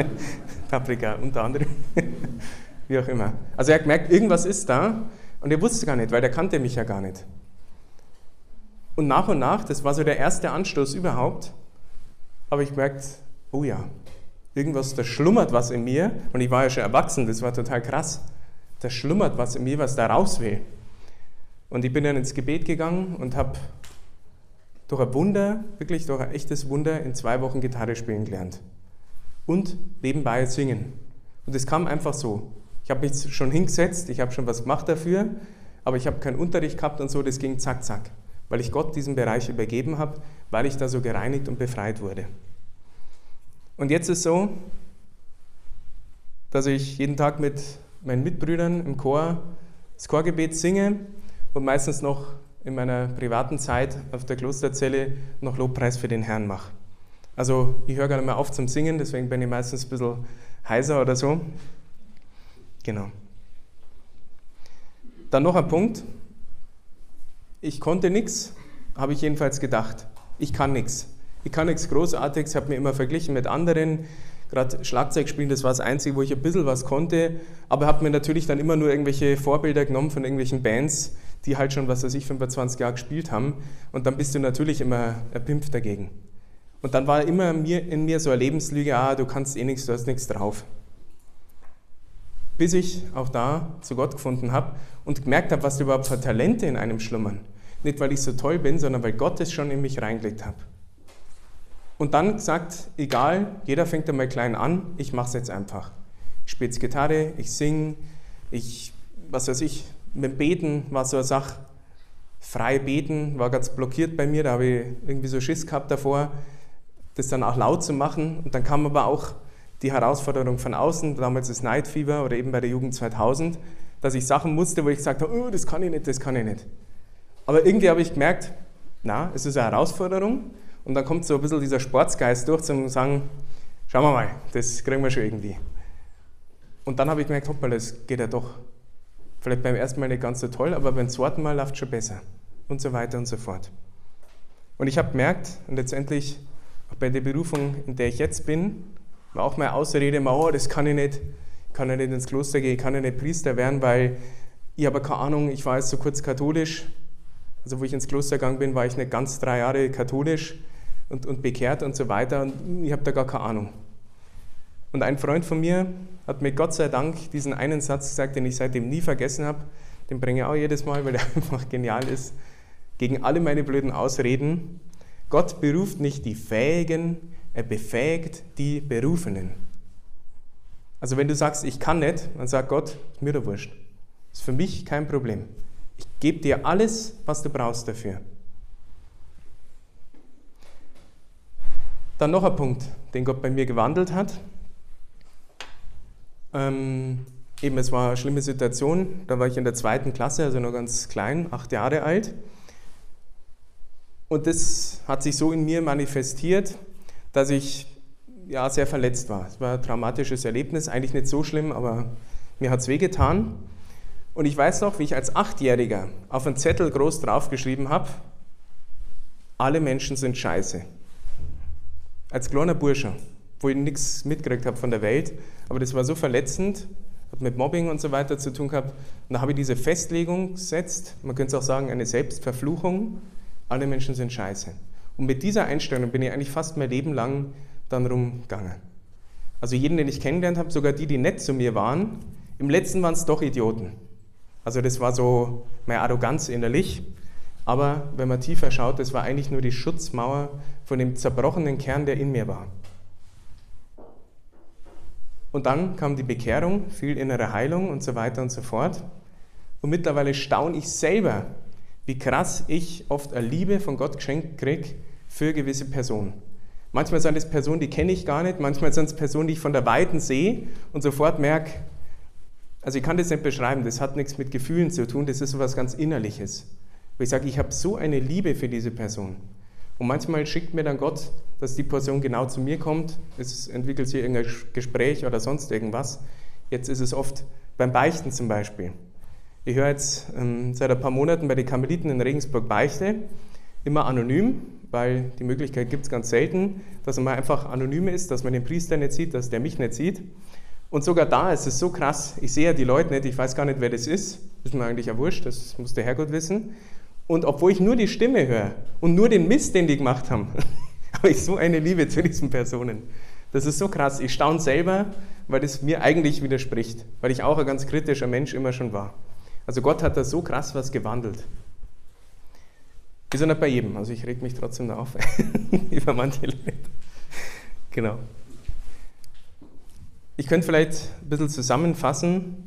S1: Paprika unter anderem. Wie auch immer. Also er hat gemerkt, irgendwas ist da und er wusste gar nicht, weil der kannte mich ja gar nicht. Und nach und nach, das war so der erste Anstoß überhaupt, habe ich gemerkt, oh ja, irgendwas, da schlummert was in mir. Und ich war ja schon erwachsen, das war total krass. Da schlummert was in mir, was da raus will. Und ich bin dann ins Gebet gegangen und habe durch ein Wunder, wirklich durch ein echtes Wunder, in zwei Wochen Gitarre spielen gelernt. Und nebenbei singen. Und es kam einfach so. Ich habe mich schon hingesetzt, ich habe schon was gemacht dafür, aber ich habe keinen Unterricht gehabt und so, das ging zack, zack. Weil ich Gott diesen Bereich übergeben habe, weil ich da so gereinigt und befreit wurde. Und jetzt ist so, dass ich jeden Tag mit meinen Mitbrüdern im Chor das Chorgebet singe und meistens noch in meiner privaten Zeit auf der Klosterzelle noch Lobpreis für den Herrn mache. Also ich höre gar nicht mehr auf zum Singen, deswegen bin ich meistens ein bisschen heiser oder so. Genau. Dann noch ein Punkt. Ich konnte nichts, habe ich jedenfalls gedacht. Ich kann nichts. Ich kann nichts Großartiges, habe mir immer verglichen mit anderen. Gerade Schlagzeug spielen, das war das Einzige, wo ich ein bisschen was konnte. Aber habe mir natürlich dann immer nur irgendwelche Vorbilder genommen von irgendwelchen Bands, die halt schon, was weiß ich, 25 Jahre gespielt haben. Und dann bist du natürlich immer erpimpft dagegen. Und dann war immer in mir so eine Lebenslüge, ah, du kannst eh nichts, du hast nichts drauf bis ich auch da zu Gott gefunden habe und gemerkt habe, was überhaupt für Talente in einem schlummern. Nicht, weil ich so toll bin, sondern weil Gott es schon in mich reingelegt hat. Und dann gesagt, egal, jeder fängt einmal klein an, ich mache es jetzt einfach. Ich spiele Gitarre, ich singe, ich, was weiß ich, mit Beten war so eine Sache. Frei beten war ganz blockiert bei mir, da habe ich irgendwie so Schiss gehabt davor, das dann auch laut zu machen. Und dann kam aber auch die Herausforderung von außen, damals das Night Fever oder eben bei der Jugend 2000, dass ich Sachen musste, wo ich gesagt habe, oh, das kann ich nicht, das kann ich nicht. Aber irgendwie habe ich gemerkt, na, es ist eine Herausforderung und dann kommt so ein bisschen dieser Sportsgeist durch, zum sagen, schauen wir mal, das kriegen wir schon irgendwie. Und dann habe ich gemerkt, hoppala, das geht ja doch. Vielleicht beim ersten Mal nicht ganz so toll, aber beim zweiten Mal läuft es schon besser. Und so weiter und so fort. Und ich habe gemerkt, und letztendlich auch bei der Berufung, in der ich jetzt bin, war auch meine Ausrede, oh, das kann ich nicht, kann ich nicht ins Kloster gehen, kann ich nicht Priester werden, weil ich habe keine Ahnung, ich war jetzt so kurz katholisch. Also wo ich ins Kloster gegangen bin, war ich nicht ganz drei Jahre katholisch und, und bekehrt und so weiter und ich habe da gar keine Ahnung. Und ein Freund von mir hat mir Gott sei Dank diesen einen Satz gesagt, den ich seitdem nie vergessen habe. Den bringe ich auch jedes Mal, weil der einfach genial ist. Gegen alle meine blöden Ausreden. Gott beruft nicht die Fähigen, er befähigt die Berufenen. Also wenn du sagst, ich kann nicht, dann sagt Gott, mir da wurscht. Ist für mich kein Problem. Ich gebe dir alles, was du brauchst dafür. Dann noch ein Punkt, den Gott bei mir gewandelt hat. Ähm, eben, es war eine schlimme Situation. Da war ich in der zweiten Klasse, also noch ganz klein, acht Jahre alt. Und das hat sich so in mir manifestiert, dass ich ja, sehr verletzt war. Es war ein traumatisches Erlebnis, eigentlich nicht so schlimm, aber mir hat es wehgetan. Und ich weiß noch, wie ich als Achtjähriger auf einen Zettel groß draufgeschrieben habe, alle Menschen sind scheiße. Als kleiner Bursche, wo ich nichts mitgekriegt habe von der Welt, aber das war so verletzend, hat mit Mobbing und so weiter zu tun gehabt. Und da habe ich diese Festlegung gesetzt, man könnte es auch sagen, eine Selbstverfluchung, alle Menschen sind scheiße. Und mit dieser Einstellung bin ich eigentlich fast mein Leben lang dann rumgegangen. Also jeden, den ich kennengelernt habe, sogar die, die nett zu mir waren, im letzten waren es doch Idioten. Also das war so meine Arroganz innerlich. Aber wenn man tiefer schaut, das war eigentlich nur die Schutzmauer von dem zerbrochenen Kern, der in mir war. Und dann kam die Bekehrung, viel innere Heilung und so weiter und so fort. Und mittlerweile staune ich selber, wie krass ich oft eine Liebe von Gott geschenkt kriege, für gewisse Personen. Manchmal sind es Personen, die kenne ich gar nicht, manchmal sind es Personen, die ich von der Weiten sehe und sofort merke, also ich kann das nicht beschreiben, das hat nichts mit Gefühlen zu tun, das ist so etwas ganz Innerliches. Wo ich sage, ich habe so eine Liebe für diese Person. Und manchmal schickt mir dann Gott, dass die Person genau zu mir kommt, es entwickelt sich irgendein Gespräch oder sonst irgendwas. Jetzt ist es oft beim Beichten zum Beispiel. Ich höre jetzt ähm, seit ein paar Monaten bei den Karmeliten in Regensburg Beichte, immer anonym, weil die Möglichkeit gibt es ganz selten, dass man einfach anonym ist, dass man den Priester nicht sieht, dass der mich nicht sieht. Und sogar da ist es so krass, ich sehe ja die Leute nicht, ich weiß gar nicht, wer das ist, ist mir eigentlich ja wurscht, das muss der Herrgott wissen. Und obwohl ich nur die Stimme höre und nur den Mist, den die gemacht haben, habe ich so eine Liebe zu diesen Personen. Das ist so krass, ich staune selber, weil es mir eigentlich widerspricht, weil ich auch ein ganz kritischer Mensch immer schon war. Also Gott hat da so krass was gewandelt. Ist ja nicht bei jedem, also ich reg mich trotzdem da auf über manche Leute. Genau. Ich könnte vielleicht ein bisschen zusammenfassen.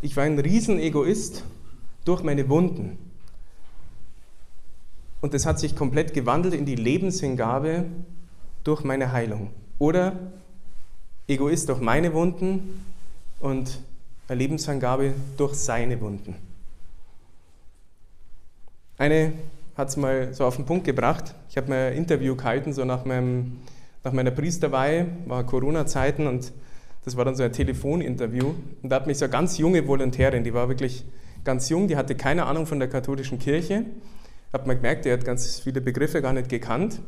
S1: Ich war ein Riesenegoist durch meine Wunden. Und das hat sich komplett gewandelt in die Lebenshingabe durch meine Heilung. Oder Egoist durch meine Wunden und eine Lebenshingabe durch seine Wunden. Eine hat es mal so auf den Punkt gebracht. Ich habe mir ein Interview gehalten, so nach, meinem, nach meiner Priesterweihe, war Corona-Zeiten und Das war dann so ein Telefoninterview. Und da hat mich so eine ganz junge Volontärin, die war wirklich ganz jung, die hatte keine Ahnung von der katholischen Kirche. Hat man gemerkt, die hat ganz viele Begriffe gar nicht gekannt.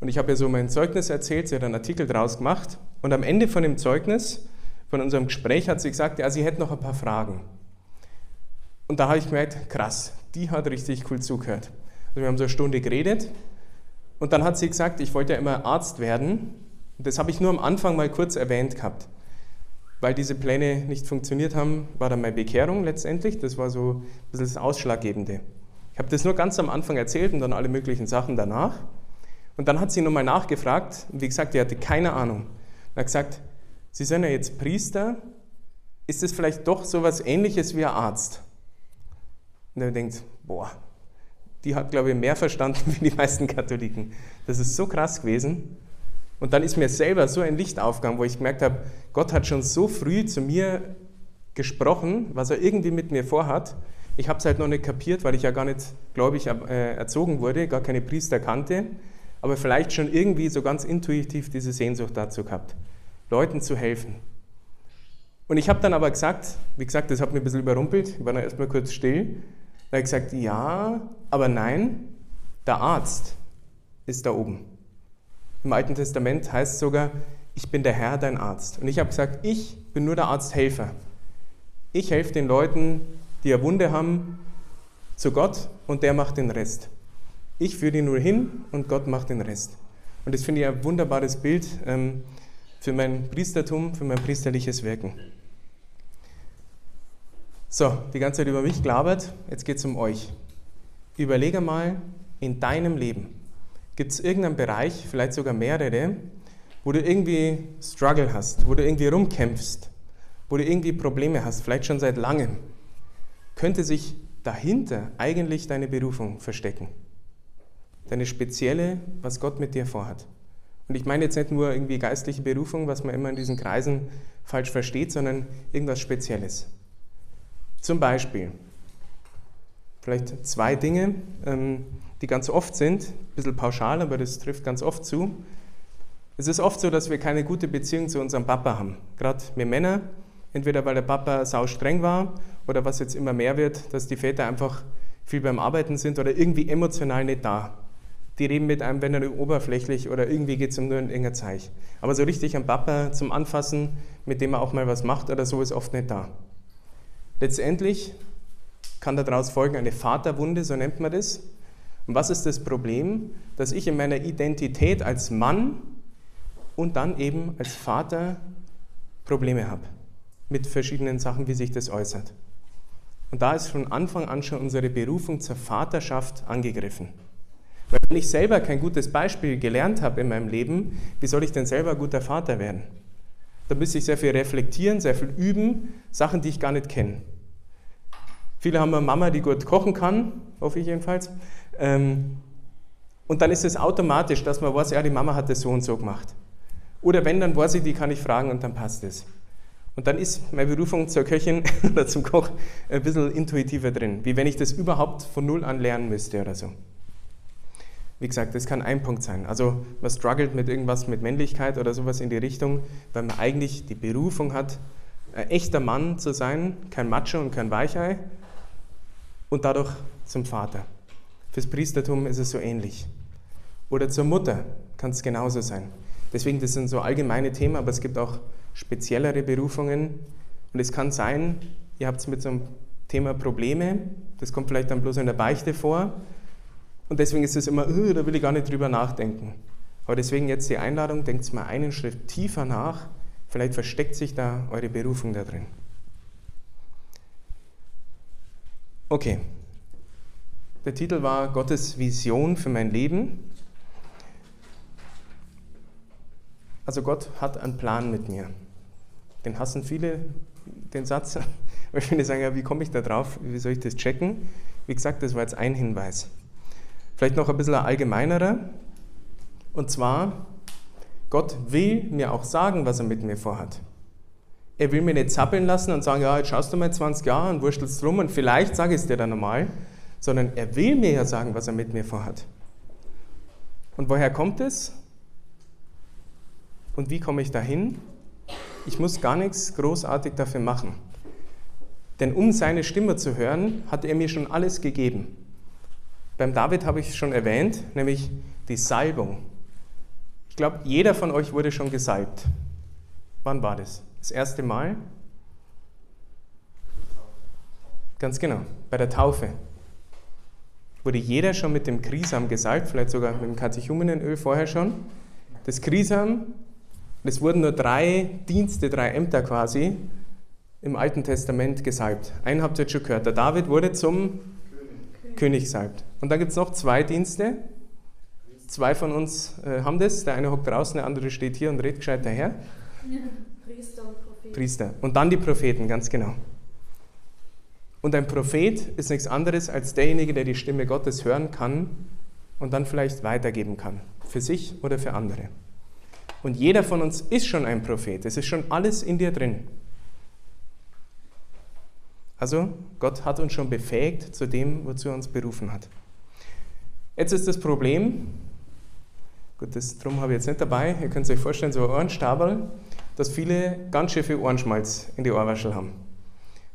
S1: Und ich habe ihr so mein Zeugnis erzählt, sie hat einen Artikel draus gemacht. Und am Ende von dem Zeugnis, von unserem Gespräch, hat sie gesagt, ja, sie hätte noch ein paar Fragen. Und da habe ich gemerkt, krass, die hat richtig cool zugehört. Also wir haben so eine Stunde geredet und dann hat sie gesagt, ich wollte ja immer Arzt werden. Und das habe ich nur am Anfang mal kurz erwähnt gehabt. Weil diese Pläne nicht funktioniert haben, war dann meine Bekehrung letztendlich. Das war so ein bisschen das Ausschlaggebende. Ich habe das nur ganz am Anfang erzählt und dann alle möglichen Sachen danach. Und dann hat sie nochmal nachgefragt und wie gesagt, die hatte keine Ahnung. Und hat gesagt, Sie sind ja jetzt Priester, ist es vielleicht doch so etwas ähnliches wie ein Arzt? Und dann denkt, boah, die hat, glaube ich, mehr verstanden wie die meisten Katholiken. Das ist so krass gewesen. Und dann ist mir selber so ein Licht aufgegangen, wo ich gemerkt habe, Gott hat schon so früh zu mir gesprochen, was er irgendwie mit mir vorhat. Ich habe es halt noch nicht kapiert, weil ich ja gar nicht gläubig äh, erzogen wurde, gar keine Priester kannte, aber vielleicht schon irgendwie so ganz intuitiv diese Sehnsucht dazu gehabt, Leuten zu helfen. Und ich habe dann aber gesagt, wie gesagt, das hat mich ein bisschen überrumpelt, ich war dann erstmal kurz still, da habe ich gesagt, ja, aber nein, der Arzt ist da oben. Im Alten Testament heißt es sogar, ich bin der Herr, dein Arzt. Und ich habe gesagt, ich bin nur der Arzthelfer. Ich helfe den Leuten, die eine Wunde haben, zu Gott und der macht den Rest. Ich führe die nur hin und Gott macht den Rest. Und das finde ich ein wunderbares Bild ähm, für mein Priestertum, für mein priesterliches Wirken. So, die ganze Zeit über mich gelabert, jetzt geht es um euch. Überlege mal, in deinem Leben, gibt es irgendeinen Bereich, vielleicht sogar mehrere, wo du irgendwie Struggle hast, wo du irgendwie rumkämpfst, wo du irgendwie Probleme hast, vielleicht schon seit langem, könnte sich dahinter eigentlich deine Berufung verstecken. Deine spezielle, was Gott mit dir vorhat. Und ich meine jetzt nicht nur irgendwie geistliche Berufung, was man immer in diesen Kreisen falsch versteht, sondern irgendwas Spezielles. Zum Beispiel, vielleicht zwei Dinge, ähm, die ganz oft sind, ein bisschen pauschal, aber das trifft ganz oft zu. Es ist oft so, dass wir keine gute Beziehung zu unserem Papa haben. Gerade wir Männer, entweder weil der Papa sau streng war oder was jetzt immer mehr wird, dass die Väter einfach viel beim Arbeiten sind oder irgendwie emotional nicht da. Die reden mit einem, wenn er oberflächlich oder irgendwie geht es um nur ein enger Zeich. Aber so richtig ein Papa zum Anfassen, mit dem er auch mal was macht oder so, ist oft nicht da. Letztendlich kann daraus folgen eine Vaterwunde, so nennt man das. Und was ist das Problem? Dass ich in meiner Identität als Mann und dann eben als Vater Probleme habe. Mit verschiedenen Sachen, wie sich das äußert. Und da ist von Anfang an schon unsere Berufung zur Vaterschaft angegriffen. Weil wenn ich selber kein gutes Beispiel gelernt habe in meinem Leben, wie soll ich denn selber guter Vater werden? Da müsste ich sehr viel reflektieren, sehr viel üben, Sachen, die ich gar nicht kenne. Viele haben eine Mama, die gut kochen kann, hoffe ich jedenfalls. Ähm, und dann ist es automatisch, dass man weiß, ja, die Mama hat das so und so gemacht. Oder wenn, dann weiß ich, die kann ich fragen und dann passt es. Und dann ist meine Berufung zur Köchin oder zum Koch ein bisschen intuitiver drin, wie wenn ich das überhaupt von Null an lernen müsste oder so. Wie gesagt, das kann ein Punkt sein. Also man struggelt mit irgendwas mit Männlichkeit oder sowas in die Richtung, weil man eigentlich die Berufung hat, ein echter Mann zu sein, kein Macho und kein Weichei, und dadurch zum Vater. Fürs Priestertum ist es so ähnlich. Oder zur Mutter kann es genauso sein. Deswegen, das sind so allgemeine Themen, aber es gibt auch speziellere Berufungen. Und es kann sein, ihr habt mit so einem Thema Probleme, das kommt vielleicht dann bloß in der Beichte vor. Und deswegen ist es immer, oh, da will ich gar nicht drüber nachdenken. Aber deswegen jetzt die Einladung, denkt mal einen Schritt tiefer nach. Vielleicht versteckt sich da eure Berufung da drin. Okay. Der Titel war Gottes Vision für mein Leben. Also Gott hat einen Plan mit mir. Den hassen viele, den Satz. Weil viele sagen, ja, wie komme ich da drauf? Wie soll ich das checken? Wie gesagt, das war jetzt ein Hinweis. Vielleicht noch ein bisschen allgemeinerer. Und zwar, Gott will mir auch sagen, was er mit mir vorhat. Er will mir nicht zappeln lassen und sagen, ja, jetzt schaust du mal 20 Jahre und wurstelst rum und vielleicht sage ich es dir dann nochmal, sondern er will mir ja sagen, was er mit mir vorhat. Und woher kommt es? Und wie komme ich dahin? Ich muss gar nichts großartig dafür machen. Denn um seine Stimme zu hören, hat er mir schon alles gegeben. Beim David habe ich es schon erwähnt, nämlich die Salbung. Ich glaube, jeder von euch wurde schon gesalbt. Wann war das? Das erste Mal? Ganz genau, bei der Taufe. Wurde jeder schon mit dem Krisam gesalbt, vielleicht sogar mit dem Katechumenenöl vorher schon. Das Krisam, es wurden nur drei Dienste, drei Ämter quasi im Alten Testament gesalbt. Einen habt ihr jetzt schon gehört. Der David wurde zum König, König salbt. Und dann gibt es noch zwei Dienste. Zwei von uns äh, haben das. Der eine hockt draußen, der andere steht hier und redet gescheit daher. Priester und Propheten. Priester. Und dann die Propheten, ganz genau. Und ein Prophet ist nichts anderes als derjenige, der die Stimme Gottes hören kann und dann vielleicht weitergeben kann, für sich oder für andere. Und jeder von uns ist schon ein Prophet, es ist schon alles in dir drin. Also Gott hat uns schon befähigt zu dem, wozu er uns berufen hat. Jetzt ist das Problem, gut, das drum habe ich jetzt nicht dabei, ihr könnt euch vorstellen, so ein Ohrenstabel, dass viele ganz schön Ohrenschmalz in die Ohrwaschel haben.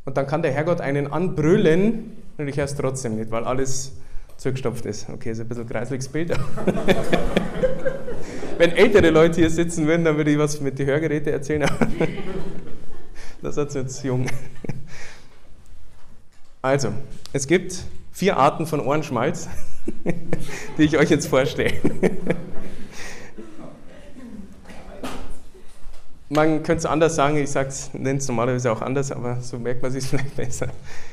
S1: Und dann kann der Herrgott einen anbrüllen und ich höre es trotzdem nicht, weil alles zugestopft ist. Okay, ist ein bisschen kreisliches Bild. Wenn ältere Leute hier sitzen würden, dann würde ich was mit den Hörgeräten erzählen. das ist jetzt jung. Also, es gibt vier Arten von Ohrenschmalz, die ich euch jetzt vorstelle. Man könnte es anders sagen, ich nenne es normalerweise auch anders, aber so merkt man sich vielleicht besser.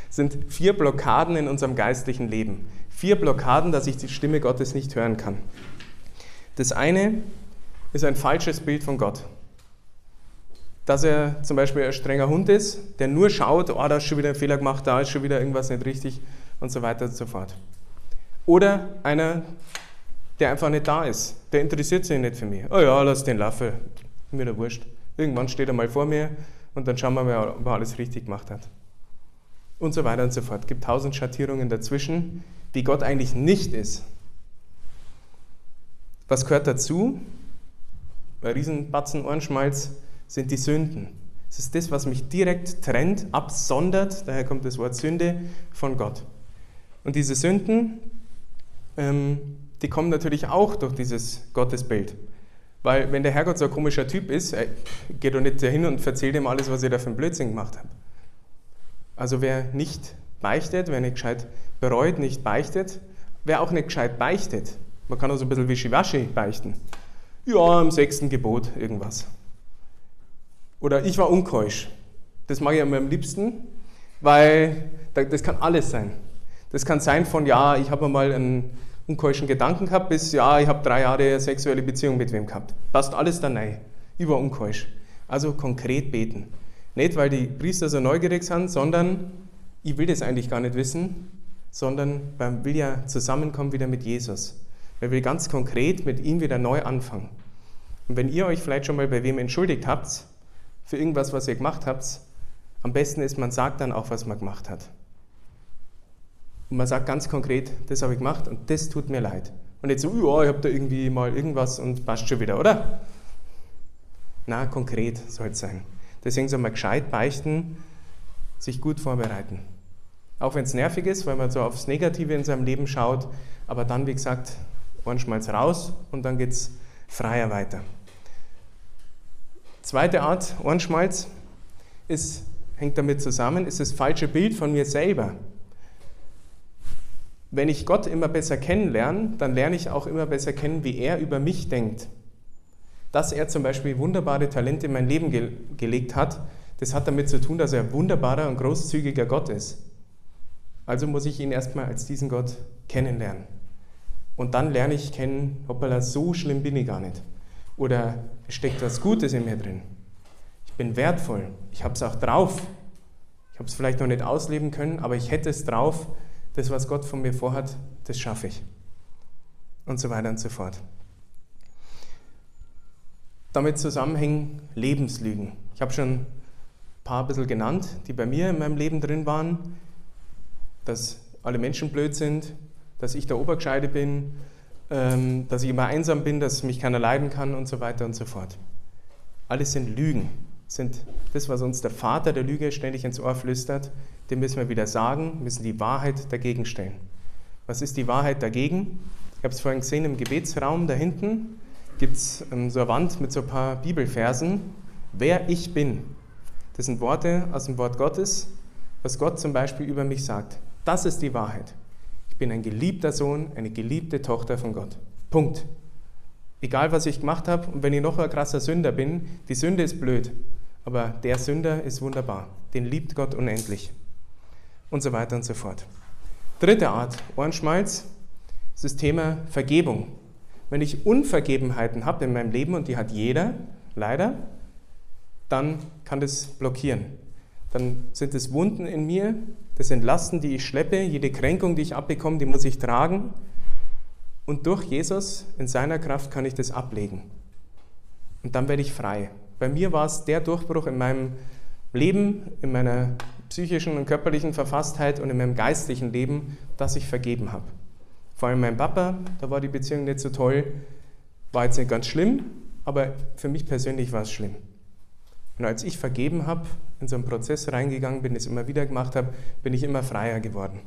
S1: Es sind vier Blockaden in unserem geistlichen Leben. Vier Blockaden, dass ich die Stimme Gottes nicht hören kann. Das eine ist ein falsches Bild von Gott. Dass er zum Beispiel ein strenger Hund ist, der nur schaut, oh, da ist schon wieder ein Fehler gemacht, da ist schon wieder irgendwas nicht richtig und so weiter und so fort. Oder einer, der einfach nicht da ist, der interessiert sich nicht für mich. Oh ja, lass den laufen, mir da wurscht. Irgendwann steht er mal vor mir und dann schauen wir mal, ob er alles richtig gemacht hat. Und so weiter und so fort. Es gibt tausend Schattierungen dazwischen, wie Gott eigentlich nicht ist. Was gehört dazu? Bei Riesenbatzen Ohrenschmalz sind die Sünden. Es ist das, was mich direkt trennt, absondert, daher kommt das Wort Sünde, von Gott. Und diese Sünden, ähm, die kommen natürlich auch durch dieses Gottesbild. Weil wenn der Herrgott so ein komischer Typ ist, äh, geht doch nicht hin und erzählt ihm alles, was ich da für einen Blödsinn gemacht habe. Also wer nicht beichtet, wer nicht gescheit bereut, nicht beichtet, wer auch nicht gescheit beichtet, man kann auch so ein bisschen wischiwaschi beichten. Ja, im sechsten Gebot irgendwas. Oder ich war unkeusch. Das mag ich am liebsten, weil das kann alles sein. Das kann sein von, ja, ich habe mal einen unkeuschen Gedanken gehabt, bis ja, ich habe drei Jahre sexuelle Beziehung mit wem gehabt. Passt alles da rein. Über unkeusch. Also konkret beten. Nicht, weil die Priester so neugierig sind, sondern ich will das eigentlich gar nicht wissen, sondern man will ja zusammenkommen wieder mit Jesus. Man will ganz konkret mit ihm wieder neu anfangen. Und wenn ihr euch vielleicht schon mal bei wem entschuldigt habt, für irgendwas, was ihr gemacht habt, am besten ist, man sagt dann auch, was man gemacht hat. Und man sagt ganz konkret, das habe ich gemacht und das tut mir leid. Und nicht so, ja, ich habe da irgendwie mal irgendwas und passt schon wieder, oder? Na, konkret soll es sein. Deswegen soll man gescheit beichten, sich gut vorbereiten. Auch wenn es nervig ist, weil man so aufs Negative in seinem Leben schaut, aber dann, wie gesagt, Ohrenschmalz raus und dann geht es freier weiter. Zweite Art Ohrenschmalz ist, hängt damit zusammen, ist das falsche Bild von mir selber wenn ich Gott immer besser kennenlerne, dann lerne ich auch immer besser kennen, wie er über mich denkt. Dass er zum Beispiel wunderbare Talente in mein Leben ge gelegt hat, das hat damit zu tun, dass er ein wunderbarer und großzügiger Gott ist. Also muss ich ihn erstmal als diesen Gott kennenlernen. Und dann lerne ich kennen, hoppala, so schlimm bin ich gar nicht. Oder es steckt was Gutes in mir drin. Ich bin wertvoll. Ich habe es auch drauf. Ich habe es vielleicht noch nicht ausleben können, aber ich hätte es drauf, das, was Gott von mir vorhat, das schaffe ich. Und so weiter und so fort. Damit zusammenhängen Lebenslügen. Ich habe schon ein paar bisschen genannt, die bei mir in meinem Leben drin waren, dass alle Menschen blöd sind, dass ich der Obergescheide bin, ähm, dass ich immer einsam bin, dass mich keiner leiden kann und so weiter und so fort. Alles sind Lügen. sind das, was uns der Vater der Lüge ständig ins Ohr flüstert, dem müssen wir wieder sagen, müssen die Wahrheit dagegen stellen. Was ist die Wahrheit dagegen? Ich habe es vorhin gesehen, im Gebetsraum da hinten gibt es ähm, so eine Wand mit so ein paar Bibelversen. Wer ich bin, das sind Worte aus dem Wort Gottes, was Gott zum Beispiel über mich sagt. Das ist die Wahrheit. Ich bin ein geliebter Sohn, eine geliebte Tochter von Gott. Punkt. Egal, was ich gemacht habe und wenn ich noch ein krasser Sünder bin, die Sünde ist blöd, aber der Sünder ist wunderbar. Den liebt Gott unendlich. Und so weiter und so fort. Dritte Art, Ohrenschmalz, ist das Thema Vergebung. Wenn ich Unvergebenheiten habe in meinem Leben, und die hat jeder, leider, dann kann das blockieren. Dann sind es Wunden in mir, das sind Lasten, die ich schleppe, jede Kränkung, die ich abbekomme, die muss ich tragen. Und durch Jesus, in seiner Kraft, kann ich das ablegen. Und dann werde ich frei. Bei mir war es der Durchbruch in meinem Leben, in meiner psychischen und körperlichen Verfasstheit und in meinem geistlichen Leben, dass ich vergeben habe. Vor allem mein Papa, da war die Beziehung nicht so toll, war jetzt nicht ganz schlimm, aber für mich persönlich war es schlimm. Und als ich vergeben habe, in so einen Prozess reingegangen bin, es immer wieder gemacht habe, bin ich immer freier geworden.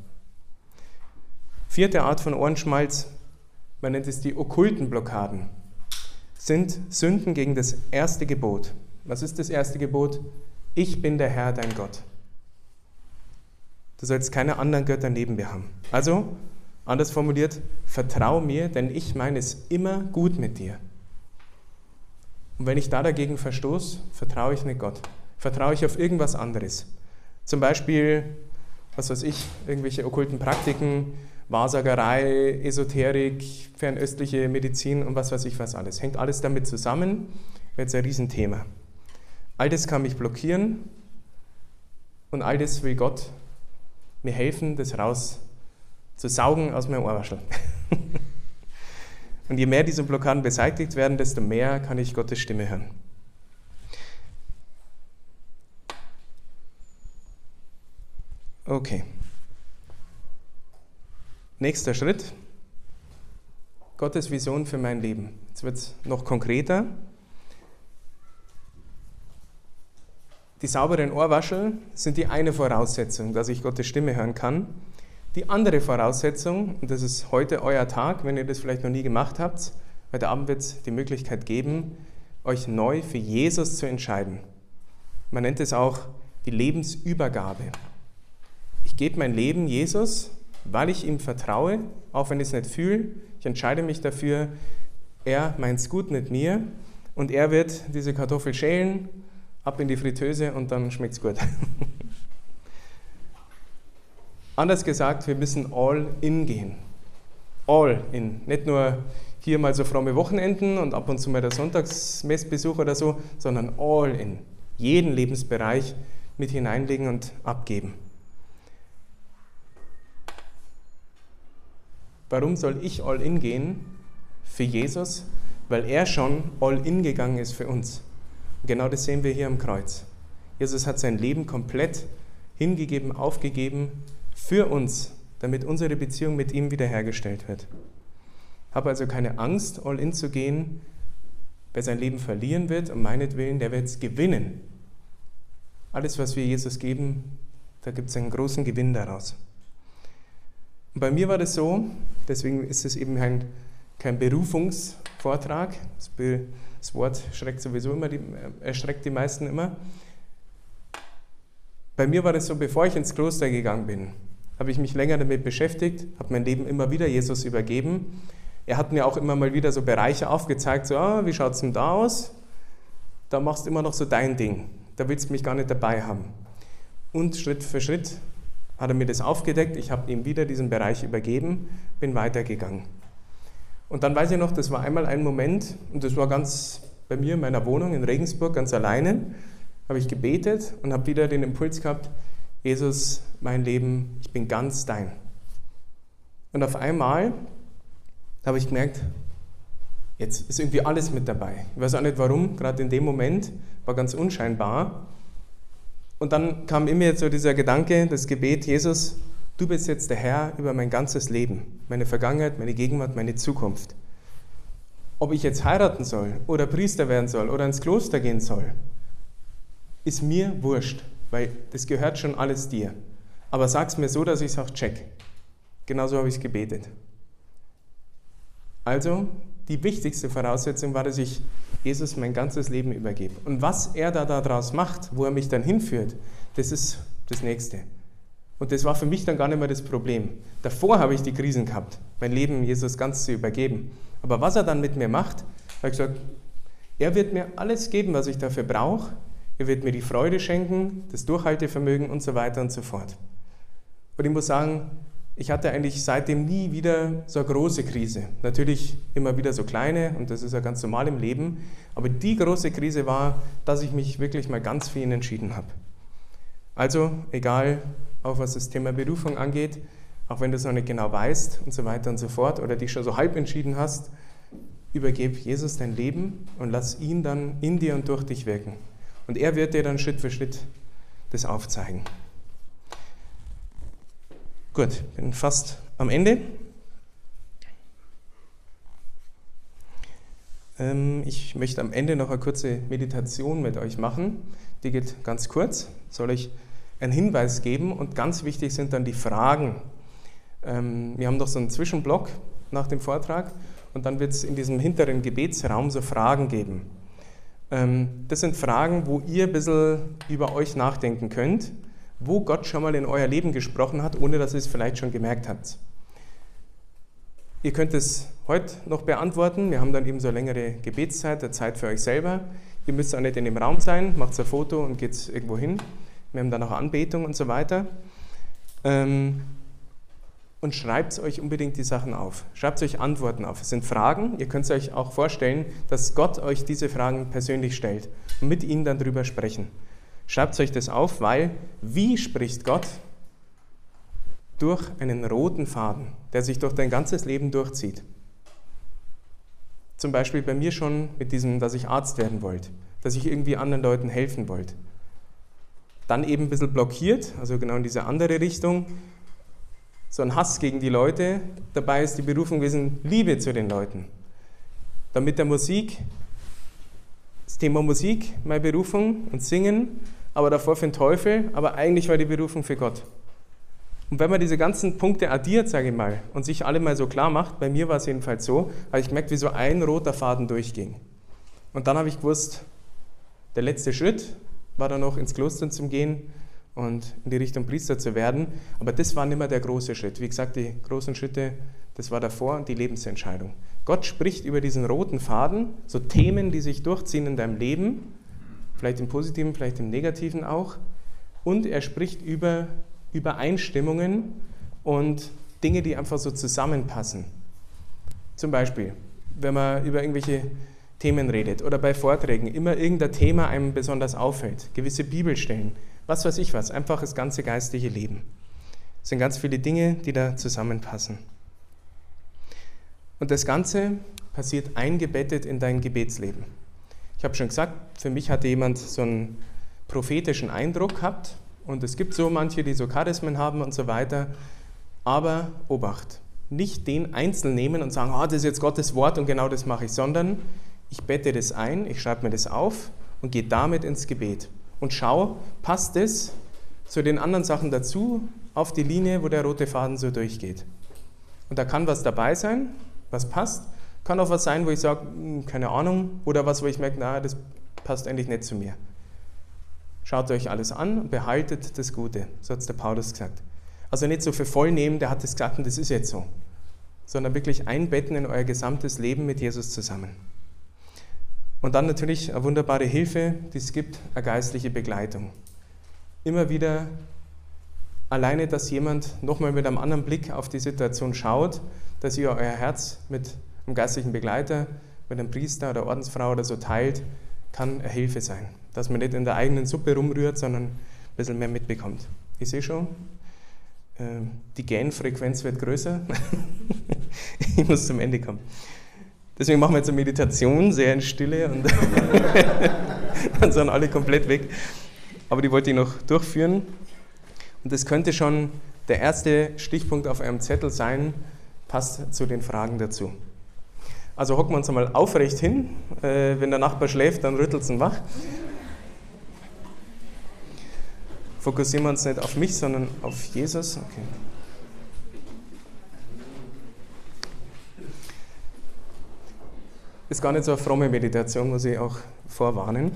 S1: Vierte Art von Ohrenschmalz, man nennt es die okkulten Blockaden, sind Sünden gegen das erste Gebot. Was ist das erste Gebot? Ich bin der Herr, dein Gott. Du sollst keine anderen Götter neben mir haben. Also, anders formuliert, vertrau mir, denn ich meine es immer gut mit dir. Und wenn ich da dagegen verstoße, vertraue ich nicht Gott. Vertraue ich auf irgendwas anderes. Zum Beispiel, was weiß ich, irgendwelche okkulten Praktiken, Wahrsagerei, Esoterik, fernöstliche Medizin und was weiß ich was alles. Hängt alles damit zusammen, wäre jetzt ein Riesenthema. All das kann mich blockieren und all das will Gott mir helfen, das raus zu saugen aus meinem Ohrwaschel. und je mehr diese Blockaden beseitigt werden, desto mehr kann ich Gottes Stimme hören. Okay. Nächster Schritt. Gottes Vision für mein Leben. Jetzt wird es noch konkreter. Die sauberen Ohrwaschel sind die eine Voraussetzung, dass ich Gottes Stimme hören kann. Die andere Voraussetzung, und das ist heute euer Tag, wenn ihr das vielleicht noch nie gemacht habt, heute Abend wird es die Möglichkeit geben, euch neu für Jesus zu entscheiden. Man nennt es auch die Lebensübergabe. Gebe mein Leben Jesus, weil ich ihm vertraue, auch wenn ich es nicht fühle. Ich entscheide mich dafür, er meint es gut mit mir und er wird diese Kartoffel schälen, ab in die Fritteuse und dann schmeckt es gut. Anders gesagt, wir müssen all in gehen. All in. Nicht nur hier mal so fromme Wochenenden und ab und zu mal der Sonntagsmessbesuch oder so, sondern all in. Jeden Lebensbereich mit hineinlegen und abgeben. Warum soll ich all in gehen? Für Jesus, weil er schon all in gegangen ist für uns. Genau das sehen wir hier am Kreuz. Jesus hat sein Leben komplett hingegeben, aufgegeben für uns, damit unsere Beziehung mit ihm wiederhergestellt wird. Habe also keine Angst, all in zu gehen. Wer sein Leben verlieren wird, um meinetwillen, der wird es gewinnen. Alles, was wir Jesus geben, da gibt es einen großen Gewinn daraus. Und bei mir war das so, deswegen ist es eben ein, kein Berufungsvortrag. Das das Wort schreckt sowieso immer, die, erschreckt die meisten immer. Bei mir war das so, bevor ich ins Kloster gegangen bin, habe ich mich länger damit beschäftigt, habe mein Leben immer wieder Jesus übergeben. Er hat mir auch immer mal wieder so Bereiche aufgezeigt, so, ah, wie schaut es denn da aus? Da machst du immer noch so dein Ding. Da willst du mich gar nicht dabei haben. Und Schritt für Schritt hat er mir das aufgedeckt. Ich habe ihm wieder diesen Bereich übergeben, bin weitergegangen. Und dann weiß ich noch, das war einmal ein Moment, und das war ganz bei mir in meiner Wohnung in Regensburg, ganz alleine, habe ich gebetet und habe wieder den Impuls gehabt, Jesus, mein Leben, ich bin ganz dein. Und auf einmal habe ich gemerkt, jetzt ist irgendwie alles mit dabei. Ich weiß auch nicht warum, gerade in dem Moment, war ganz unscheinbar. Und dann kam in mir so dieser Gedanke, das Gebet, Jesus, Du bist jetzt der Herr über mein ganzes Leben, meine Vergangenheit, meine Gegenwart, meine Zukunft. Ob ich jetzt heiraten soll oder Priester werden soll oder ins Kloster gehen soll, ist mir wurscht, weil das gehört schon alles dir. Aber sag es mir so, dass ich auch check. Genauso habe ich gebetet. Also, die wichtigste Voraussetzung war, dass ich Jesus mein ganzes Leben übergebe. Und was er da daraus macht, wo er mich dann hinführt, das ist das Nächste. Und das war für mich dann gar nicht mehr das Problem. Davor habe ich die Krisen gehabt, mein Leben Jesus ganz zu übergeben. Aber was er dann mit mir macht, habe ich gesagt, er wird mir alles geben, was ich dafür brauche. Er wird mir die Freude schenken, das Durchhaltevermögen und so weiter und so fort. Und ich muss sagen, ich hatte eigentlich seitdem nie wieder so eine große Krise. Natürlich immer wieder so kleine und das ist ja ganz normal im Leben. Aber die große Krise war, dass ich mich wirklich mal ganz für ihn entschieden habe. Also, egal, auch was das Thema Berufung angeht, auch wenn du es noch nicht genau weißt und so weiter und so fort oder dich schon so halb entschieden hast, übergebe Jesus dein Leben und lass ihn dann in dir und durch dich wirken. Und er wird dir dann Schritt für Schritt das aufzeigen. Gut, bin fast am Ende. Ähm, ich möchte am Ende noch eine kurze Meditation mit euch machen. Die geht ganz kurz. Soll ich einen Hinweis geben und ganz wichtig sind dann die Fragen. Ähm, wir haben noch so einen Zwischenblock nach dem Vortrag und dann wird es in diesem hinteren Gebetsraum so Fragen geben. Ähm, das sind Fragen, wo ihr ein bisschen über euch nachdenken könnt wo Gott schon mal in euer Leben gesprochen hat, ohne dass ihr es vielleicht schon gemerkt habt. Ihr könnt es heute noch beantworten. Wir haben dann eben so eine längere Gebetszeit, eine Zeit für euch selber. Ihr müsst auch nicht in dem Raum sein, macht ein Foto und geht irgendwo hin. Wir haben dann auch Anbetung und so weiter. Ähm, und schreibt euch unbedingt die Sachen auf. Schreibt euch Antworten auf. Es sind Fragen. Ihr könnt es euch auch vorstellen, dass Gott euch diese Fragen persönlich stellt und mit ihnen dann drüber sprechen. Schreibt euch das auf, weil wie spricht Gott? Durch einen roten Faden, der sich durch dein ganzes Leben durchzieht. Zum Beispiel bei mir schon mit diesem, dass ich Arzt werden wollte, dass ich irgendwie anderen Leuten helfen wollte. Dann eben ein bisschen blockiert, also genau in diese andere Richtung, so ein Hass gegen die Leute. Dabei ist die Berufung gewesen, Liebe zu den Leuten. Dann mit der Musik, das Thema Musik, meine Berufung und Singen aber davor für den Teufel, aber eigentlich war die Berufung für Gott. Und wenn man diese ganzen Punkte addiert, sage ich mal, und sich alle mal so klar macht, bei mir war es jedenfalls so, habe ich gemerkt, wie so ein roter Faden durchging. Und dann habe ich gewusst, der letzte Schritt war dann noch ins Kloster zu gehen und in die Richtung Priester zu werden. Aber das war nicht mehr der große Schritt. Wie gesagt, die großen Schritte, das war davor die Lebensentscheidung. Gott spricht über diesen roten Faden, so Themen, die sich durchziehen in deinem Leben vielleicht im Positiven, vielleicht im Negativen auch. Und er spricht über Übereinstimmungen und Dinge, die einfach so zusammenpassen. Zum Beispiel, wenn man über irgendwelche Themen redet oder bei Vorträgen immer irgendein Thema einem besonders auffällt, gewisse Bibelstellen, was weiß ich was, einfach das ganze geistliche Leben. Es sind ganz viele Dinge, die da zusammenpassen. Und das Ganze passiert eingebettet in dein Gebetsleben. Ich habe schon gesagt, für mich hatte jemand so einen prophetischen Eindruck gehabt und es gibt so manche, die so Charismen haben und so weiter. Aber Obacht, nicht den einzeln nehmen und sagen, oh, das ist jetzt Gottes Wort und genau das mache ich, sondern ich bette das ein, ich schreibe mir das auf und gehe damit ins Gebet und schau, passt das zu den anderen Sachen dazu auf die Linie, wo der rote Faden so durchgeht. Und da kann was dabei sein, was passt, kann auch was sein, wo ich sage, hm, keine Ahnung, oder was, wo ich merke, na, das passt eigentlich nicht zu mir. Schaut euch alles an und behaltet das Gute, so hat es der Paulus gesagt. Also nicht so für voll nehmen, der hat es gesagt und das ist jetzt so, sondern wirklich einbetten in euer gesamtes Leben mit Jesus zusammen. Und dann natürlich eine wunderbare Hilfe, die es gibt, eine geistliche Begleitung. Immer wieder alleine, dass jemand nochmal mit einem anderen Blick auf die Situation schaut, dass ihr euer Herz mit einem geistlichen Begleiter, mit einem Priester oder Ordensfrau oder so teilt, kann eine Hilfe sein. Dass man nicht in der eigenen Suppe rumrührt, sondern ein bisschen mehr mitbekommt. Ich sehe schon, ähm, die Genfrequenz wird größer. ich muss zum Ende kommen. Deswegen machen wir jetzt eine Meditation, sehr in Stille und dann sind alle komplett weg. Aber die wollte ich noch durchführen. Und das könnte schon der erste Stichpunkt auf eurem Zettel sein, passt zu den Fragen dazu. Also hocken wir uns einmal aufrecht hin. Äh, wenn der Nachbar schläft, dann rüttelt es ihn wach. fokussieren wir uns nicht auf mich, sondern auf Jesus. Okay. Ist gar nicht so eine fromme Meditation, muss ich auch vorwarnen.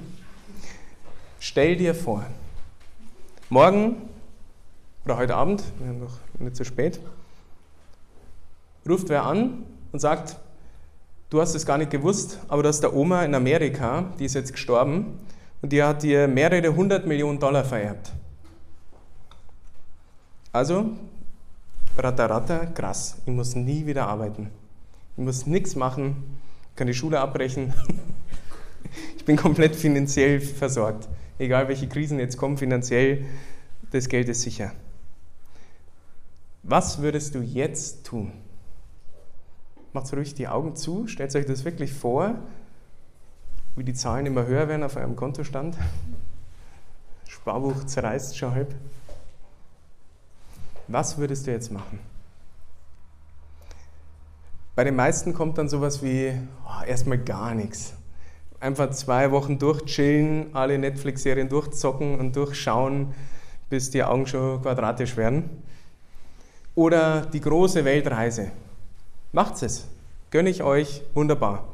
S1: Stell dir vor, morgen oder heute Abend, wir haben noch nicht so spät, ruft wer an und sagt, du hast es gar nicht gewusst, aber du hast der Oma in Amerika, die ist jetzt gestorben, und die hat dir mehrere hundert Millionen Dollar vererbt. Also, ratter, ratter, krass, ich muss nie wieder arbeiten. Ich muss nichts machen, kann die Schule abbrechen. ich bin komplett finanziell versorgt. Egal welche Krisen jetzt kommen, finanziell, das Geld ist sicher. Was würdest du jetzt tun? Macht ruhig die Augen zu, stellt euch das wirklich vor, wie die Zahlen immer höher werden auf eurem Kontostand. Sparbuch zerreißt schon halb. Was würdest du jetzt machen? Bei den meisten kommt dann sowas wie oh, erstmal gar nichts. Einfach zwei Wochen durchchillen, alle Netflix-Serien durchzocken und durchschauen, bis die Augen schon quadratisch werden. Oder die große Weltreise. Macht es. Gönne ich euch, wunderbar.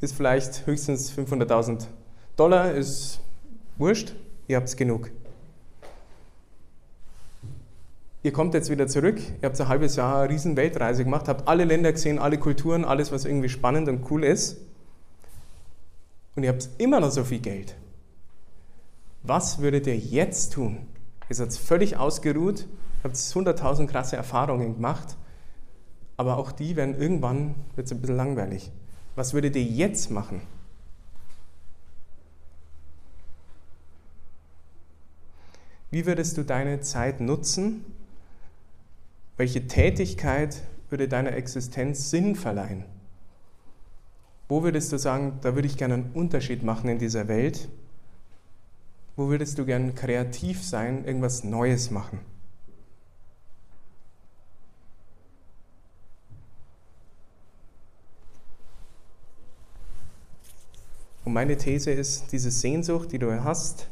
S1: Ist vielleicht höchstens 500.000 Dollar, ist wurscht, ihr habt es genug. Ihr kommt jetzt wieder zurück, ihr habt ein halbes Jahr eine riesen Weltreise gemacht, habt alle Länder gesehen, alle Kulturen, alles, was irgendwie spannend und cool ist. Und ihr habt immer noch so viel Geld. Was würdet ihr jetzt tun? Ihr seid völlig ausgeruht, habt 100.000 krasse Erfahrungen gemacht, aber auch die werden irgendwann, wird ein bisschen langweilig. Was würdet ihr jetzt machen? Wie würdest du deine Zeit nutzen, welche Tätigkeit würde deiner Existenz Sinn verleihen? Wo würdest du sagen, da würde ich gerne einen Unterschied machen in dieser Welt? Wo würdest du gerne kreativ sein, irgendwas Neues machen? Und meine These ist, diese Sehnsucht, die du hast,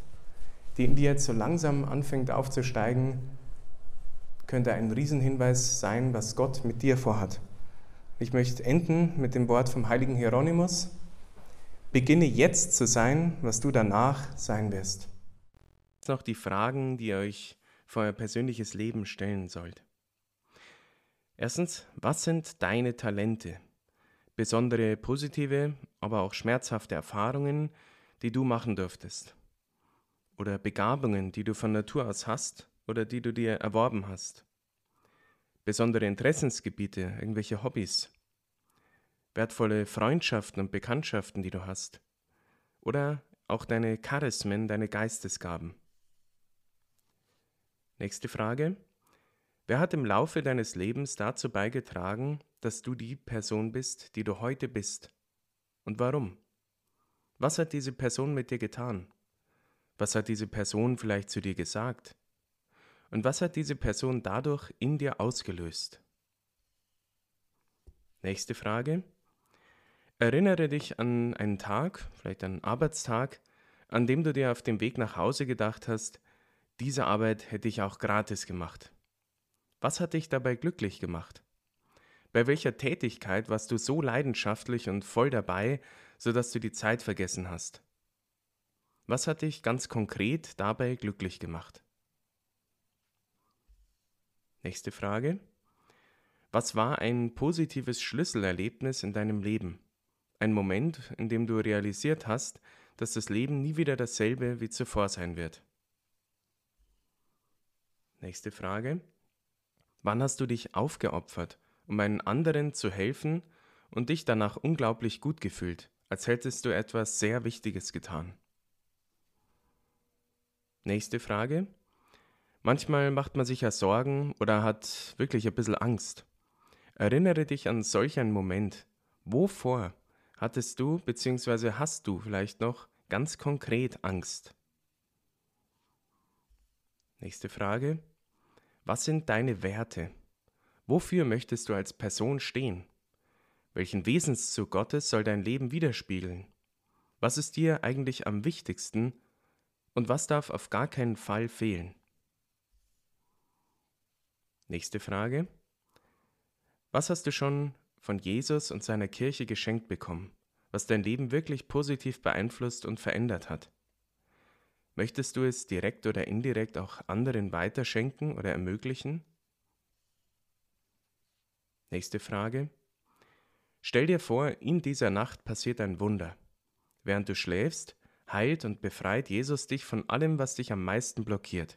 S1: die in dir jetzt so langsam anfängt aufzusteigen, könnte ein Riesenhinweis sein, was Gott mit dir vorhat. Ich möchte enden mit dem Wort vom heiligen Hieronymus. Beginne jetzt zu sein, was du danach sein wirst. Jetzt noch die Fragen, die ihr euch für euer persönliches Leben stellen sollt. Erstens, was sind deine Talente? Besondere positive, aber auch schmerzhafte Erfahrungen, die du machen dürftest. Oder Begabungen, die du von Natur aus hast oder die du dir erworben hast. Besondere Interessensgebiete, irgendwelche Hobbys. Wertvolle Freundschaften und Bekanntschaften, die du hast. Oder auch deine Charismen, deine Geistesgaben. Nächste Frage. Wer hat im Laufe deines Lebens dazu beigetragen, dass du die Person bist, die du heute bist? Und warum? Was hat diese Person mit dir getan? Was hat diese Person vielleicht zu dir gesagt? Und was hat diese Person dadurch in dir ausgelöst? Nächste Frage. Erinnere dich an einen Tag, vielleicht einen Arbeitstag, an dem du dir auf dem Weg nach Hause gedacht hast, diese Arbeit hätte ich auch gratis gemacht. Was hat dich dabei glücklich gemacht? Bei welcher Tätigkeit warst du so leidenschaftlich und voll dabei, sodass du die Zeit vergessen hast? Was hat dich ganz konkret dabei glücklich gemacht? Nächste Frage. Was war ein positives Schlüsselerlebnis in deinem Leben? Ein Moment, in dem du realisiert hast, dass das Leben nie wieder dasselbe wie zuvor sein wird. Nächste Frage. Wann hast du dich aufgeopfert, um einen anderen zu helfen und dich danach unglaublich gut gefühlt, als hättest du etwas sehr Wichtiges getan? Nächste Frage. Manchmal macht man sich ja Sorgen oder hat wirklich ein bisschen Angst. Erinnere dich an solch einen Moment. Wovor hattest du bzw. hast du vielleicht noch ganz konkret Angst? Nächste Frage. Was sind deine Werte? Wofür möchtest du als Person stehen? Welchen Wesenszug Gottes soll dein Leben widerspiegeln? Was ist dir eigentlich am wichtigsten und was darf auf gar keinen Fall fehlen? Nächste Frage. Was hast du schon von Jesus und seiner Kirche geschenkt bekommen, was dein Leben wirklich positiv beeinflusst und verändert hat? Möchtest du es direkt oder indirekt auch anderen weiterschenken oder ermöglichen? Nächste Frage. Stell dir vor, in dieser Nacht passiert ein Wunder. Während du schläfst, heilt und befreit Jesus dich von allem, was dich am meisten blockiert.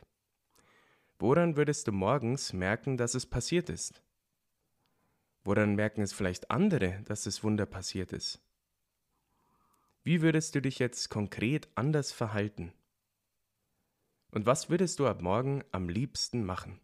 S1: Woran würdest du morgens merken, dass es passiert ist? Woran merken es vielleicht andere, dass das Wunder passiert ist? Wie würdest du dich jetzt konkret anders verhalten? Und was würdest du ab morgen am liebsten machen?